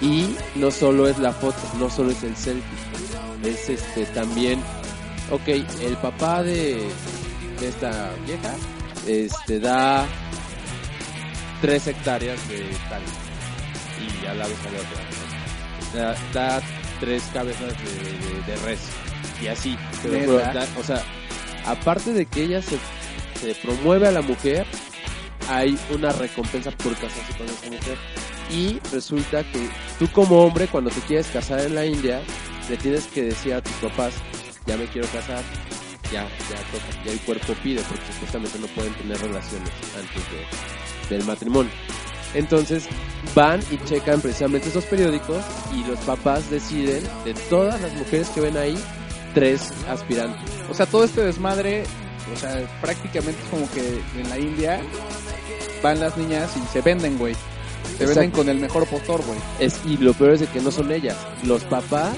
Y no solo es la foto, no solo es el selfie, es este también, ok, el papá de, de esta vieja, este da tres hectáreas de tal y al lado sale otra. Da, da tres cabezas de, de- de res y así. Pero, pero da- o sea, aparte de que ella se, se promueve a la mujer, hay una recompensa por casarse con esa mujer. Y resulta que tú como hombre, cuando te quieres casar en la India, le tienes que decir a tus papás, ya me quiero casar, ya, ya toca, ya el cuerpo pide, porque supuestamente no pueden tener relaciones antes de- del matrimonio. Entonces van y checan precisamente esos periódicos y los papás deciden de todas las mujeres que ven ahí, tres aspirantes. O sea, todo este desmadre, o sea, prácticamente es como que en la India van las niñas y se venden, güey. Se Exacto. venden con el mejor postor, güey. Es, y lo peor es de que no son ellas. Los papás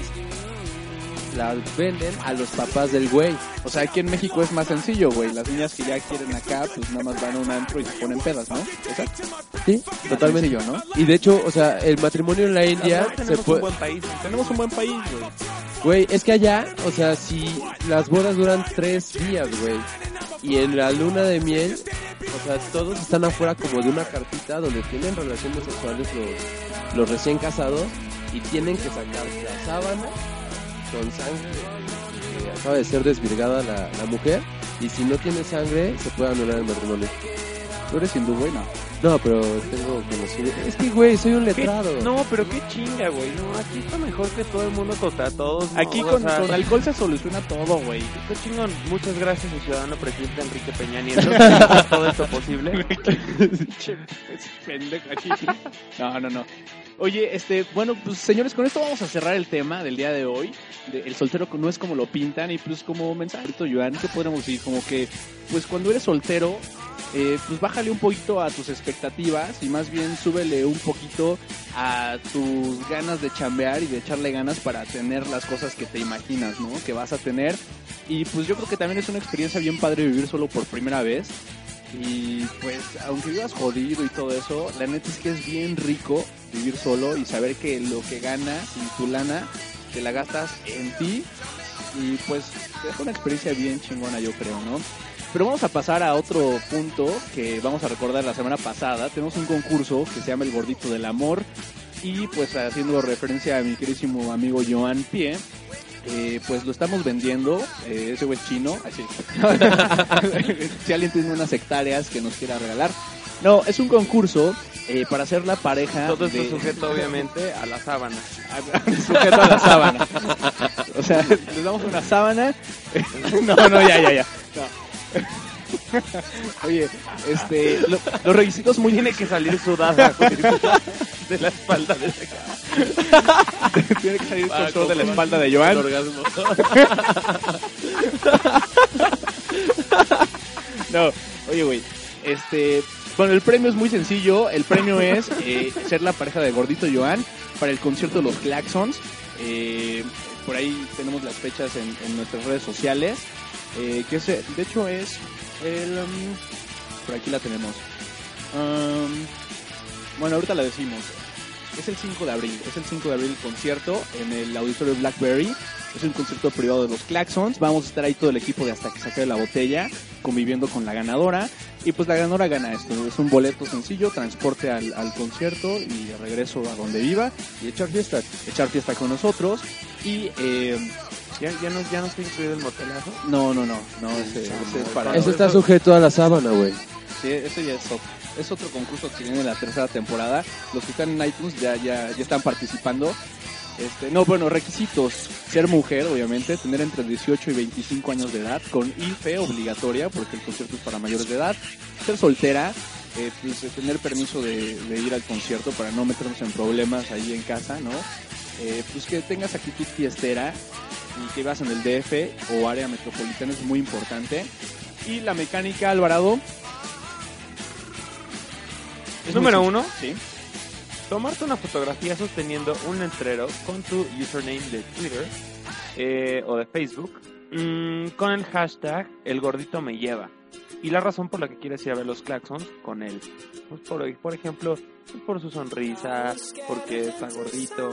las venden a los papás del güey. O sea, aquí en México es más sencillo, güey. Las niñas que ya quieren acá, pues nada más van a un antro y se ponen pedas, ¿no? Exacto. Sí, totalmente. Sencillo, ¿no? Y de hecho, o sea, el matrimonio en la India se tenemos un puede... buen país. Tenemos un buen país, güey. Güey, es que allá, o sea, si las bodas duran tres días, güey, y en la luna de miel, o sea, todos están afuera como de una cartita donde tienen relaciones sexuales los, los recién casados y tienen que sacar la sábana con sangre acaba de ser desvirgada la, la mujer y si no tiene sangre se puede anular el matrimonio. Tú eres hindú, güey. No, pero tengo conocido. Es que, güey, soy un ¿Qué? letrado. No, pero qué chinga, güey. No, aquí está mejor que todo el mundo contra todos. ¿no? Aquí O con, sea, con alcohol se soluciona todo, güey. Qué chingón. Muchas gracias al ciudadano presidente Enrique Peña Nieto que hizo todo esto posible. No, no, no. Oye, este, bueno, pues señores, con esto vamos a cerrar el tema del día de hoy. De el soltero no es como lo pintan y pues como mensajito, Joan, ¿qué podríamos decir? Como que, pues cuando eres soltero, eh, pues bájale un poquito a tus expectativas y más bien súbele un poquito a tus ganas de chambear y de echarle ganas para tener las cosas que te imaginas, ¿no? Que vas a tener. Y pues yo creo que también es una experiencia bien padre vivir solo por primera vez. Y pues, aunque vivas jodido y todo eso, la neta es que es bien rico vivir solo y saber que lo que ganas y tu lana te la gastas en ti. Y pues, deja una experiencia bien chingona, yo creo, ¿no? Pero vamos a pasar a otro punto que vamos a recordar la semana pasada. Tenemos un concurso que se llama El Gordito del Amor. Y pues haciendo referencia a mi querísimo amigo Joan Pie, eh, pues lo estamos vendiendo. Eh, ese güey es chino. Así. si alguien tiene unas hectáreas que nos quiera regalar. No, es un concurso eh, para hacer la pareja. Todo esto de- sujeto, obviamente, a la sábana. sujeto a la sábana. O sea, les damos una sábana. No, no, ya, ya, ya. No. Oye, este, lo- los requisitos muy Tiene que salir sudada, güey, de la espalda de ese tiene que salir el de la espalda de Joan. orgasmo. No, oye, güey, este, bueno, el premio es muy sencillo. El premio es eh, ser la pareja de Gordito Joan para el concierto de los Claxons. Eh, por ahí tenemos las fechas en, en nuestras redes sociales. Eh, que se, de hecho es el, um, por aquí la tenemos. Um, bueno, ahorita la decimos. Es el 5 de abril, es el 5 de abril el concierto en el auditorio Blackberry. Es un concierto privado de los Claxons. Vamos a estar ahí todo el equipo de hasta que acabe la botella, conviviendo con la ganadora. Y pues la ganadora gana esto. Es un boleto sencillo, transporte al, al concierto y de regreso a donde viva. Y echar fiesta, echar fiesta con nosotros. Y eh, ¿Ya, ya, no, ¿Ya no está incluido el motelazo? no, no, no, no, ese, ese es para... Eso está sujeto a la sábana, güey. Sí, ese ya es otro, es otro concurso que viene en la tercera temporada. Los que están en iTunes ya, ya, ya están participando. Este, no, bueno, requisitos. Ser mujer, obviamente, tener entre 18 y 25 años de edad, con IFE obligatoria, porque el concierto es para mayores de edad. Ser soltera, eh, pues, tener permiso de, de ir al concierto para no meternos en problemas ahí en casa, ¿no? Eh, pues que tengas actitud fiestera y que vivas en el DF o área metropolitana es muy importante. Y la mecánica, Alvarado. es Número uno. sencillo. Tomarte una fotografía sosteniendo un letrero con tu username de Twitter eh, o de Facebook mm, con el hashtag El Gordito Me Lleva. Y la razón por la que quieres ir a ver los Claxons con él. Pues por, por ejemplo, pues por su sonrisa, porque está gordito,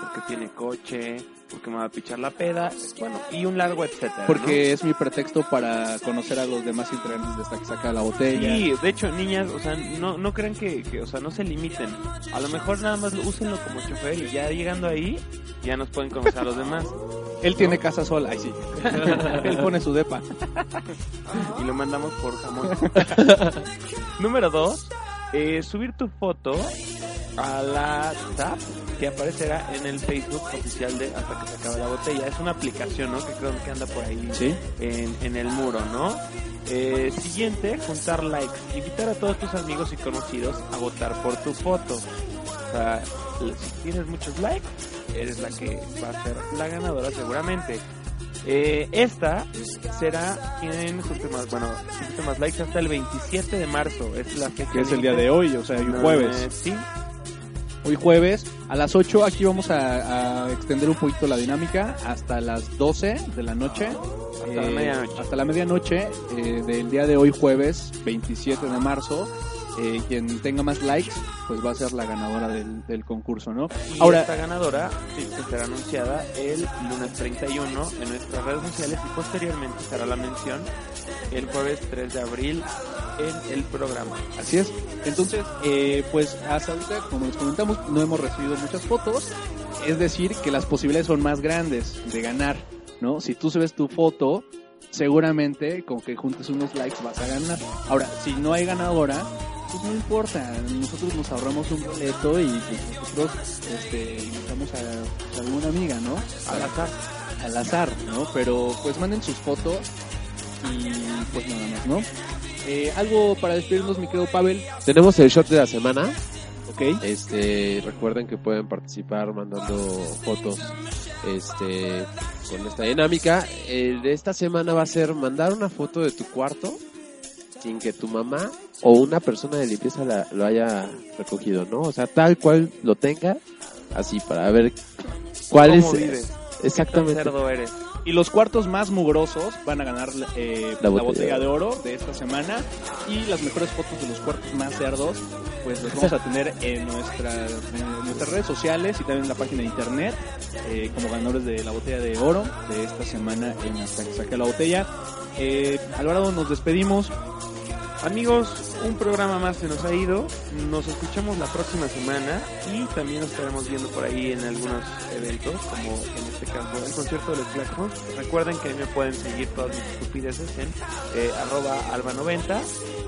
porque tiene coche, porque me va a pichar la peda, bueno, y un largo etcétera. Porque es mi pretexto para conocer a los demás integrantes hasta que saca la botella. Sí, de hecho, niñas, o sea, no, no crean que, que, o sea, no se limiten. A lo mejor nada más úsenlo como chofer y ya llegando ahí, ya nos pueden conocer a los demás. Él tiene casa sola, ay sí. Él pone su depa. y lo mandamos por jamón. Número dos, eh, subir tu foto a la tab que aparecerá en el Facebook oficial de Hasta que se acabe la botella. Es una aplicación, ¿no? Que creo que anda por ahí Sí. en, en el muro, ¿no? Eh, siguiente, juntar likes. Invitar a todos tus amigos y conocidos a votar por tu foto. O sea, si tienes muchos likes, eres la que va a ser la ganadora seguramente. Eh, esta será quien junte más, bueno, junte más likes hasta el 27 de marzo. Es la fecha Que es el día de hoy, o sea, hoy Eh, jueves. sí, Hoy jueves a las 8 aquí vamos a, a extender un poquito la dinámica hasta las 12 de la noche. Hasta la medianoche. Hasta la medianoche eh, del día de hoy jueves 27 de marzo. Eh, quien tenga más likes pues va a ser la ganadora del, del concurso, ¿no? Y Ahora, esta ganadora sí, será anunciada el lunes 31 en nuestras redes sociales y posteriormente será la mención el jueves 3 de abril en el programa. Así es. Entonces, eh, pues hasta ahorita, como les comentamos, no hemos recibido muchas fotos. Es decir, que las posibilidades son más grandes de ganar, ¿no? Si tú subes tu foto, seguramente con que juntes unos likes vas a ganar. Ahora, si no hay ganadora, pues no importa. Nosotros nos ahorramos un boleto y pues, nosotros este, invitamos a, a alguna amiga, ¿no? Al azar. Al azar, ¿no? Pero pues manden sus fotos y pues nada más, ¿no? Eh, algo para despedirnos, mi querido Pavel. Tenemos el shot de la semana. Ok. Este, recuerden que pueden participar mandando fotos este con esta dinámica. El de esta semana va a ser mandar una foto de tu cuarto sin que tu mamá o una persona de limpieza la- lo haya recogido, ¿no? O sea, tal cual lo tenga, así para ver cuál ¿Cómo es vives? ¿Qué tan exactamente. eres? Y los cuartos más mugrosos van a ganar eh, La la, botella de oro de esta semana. Y las mejores fotos de los cuartos más cerdos, pues las vamos a tener en, nuestra, en nuestras redes sociales y también en la página de internet, eh, como ganadores de la botella de oro de esta semana en Hasta que saque la botella. Eh, Alvarado, nos despedimos. Amigos, un programa más se nos ha ido. Nos escuchamos la próxima semana y también nos estaremos viendo por ahí en algunos eventos, como en este caso el concierto de los Claxons. Recuerden que ahí me pueden seguir todas mis estupideces en eh, arroba alba90.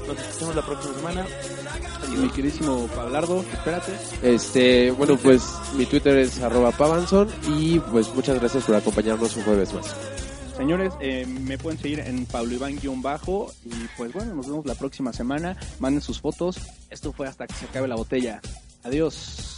Nos escuchamos la próxima semana. Mi queridísimo Pablardo, espérate. Este, bueno, pues mi Twitter es arroba pavanson y pues muchas gracias por acompañarnos un jueves más. Señores, eh, me pueden seguir en Pablo Iván-bajo. Y pues bueno, nos vemos la próxima semana. Manden sus fotos. Esto fue hasta que se acabe la botella. Adiós.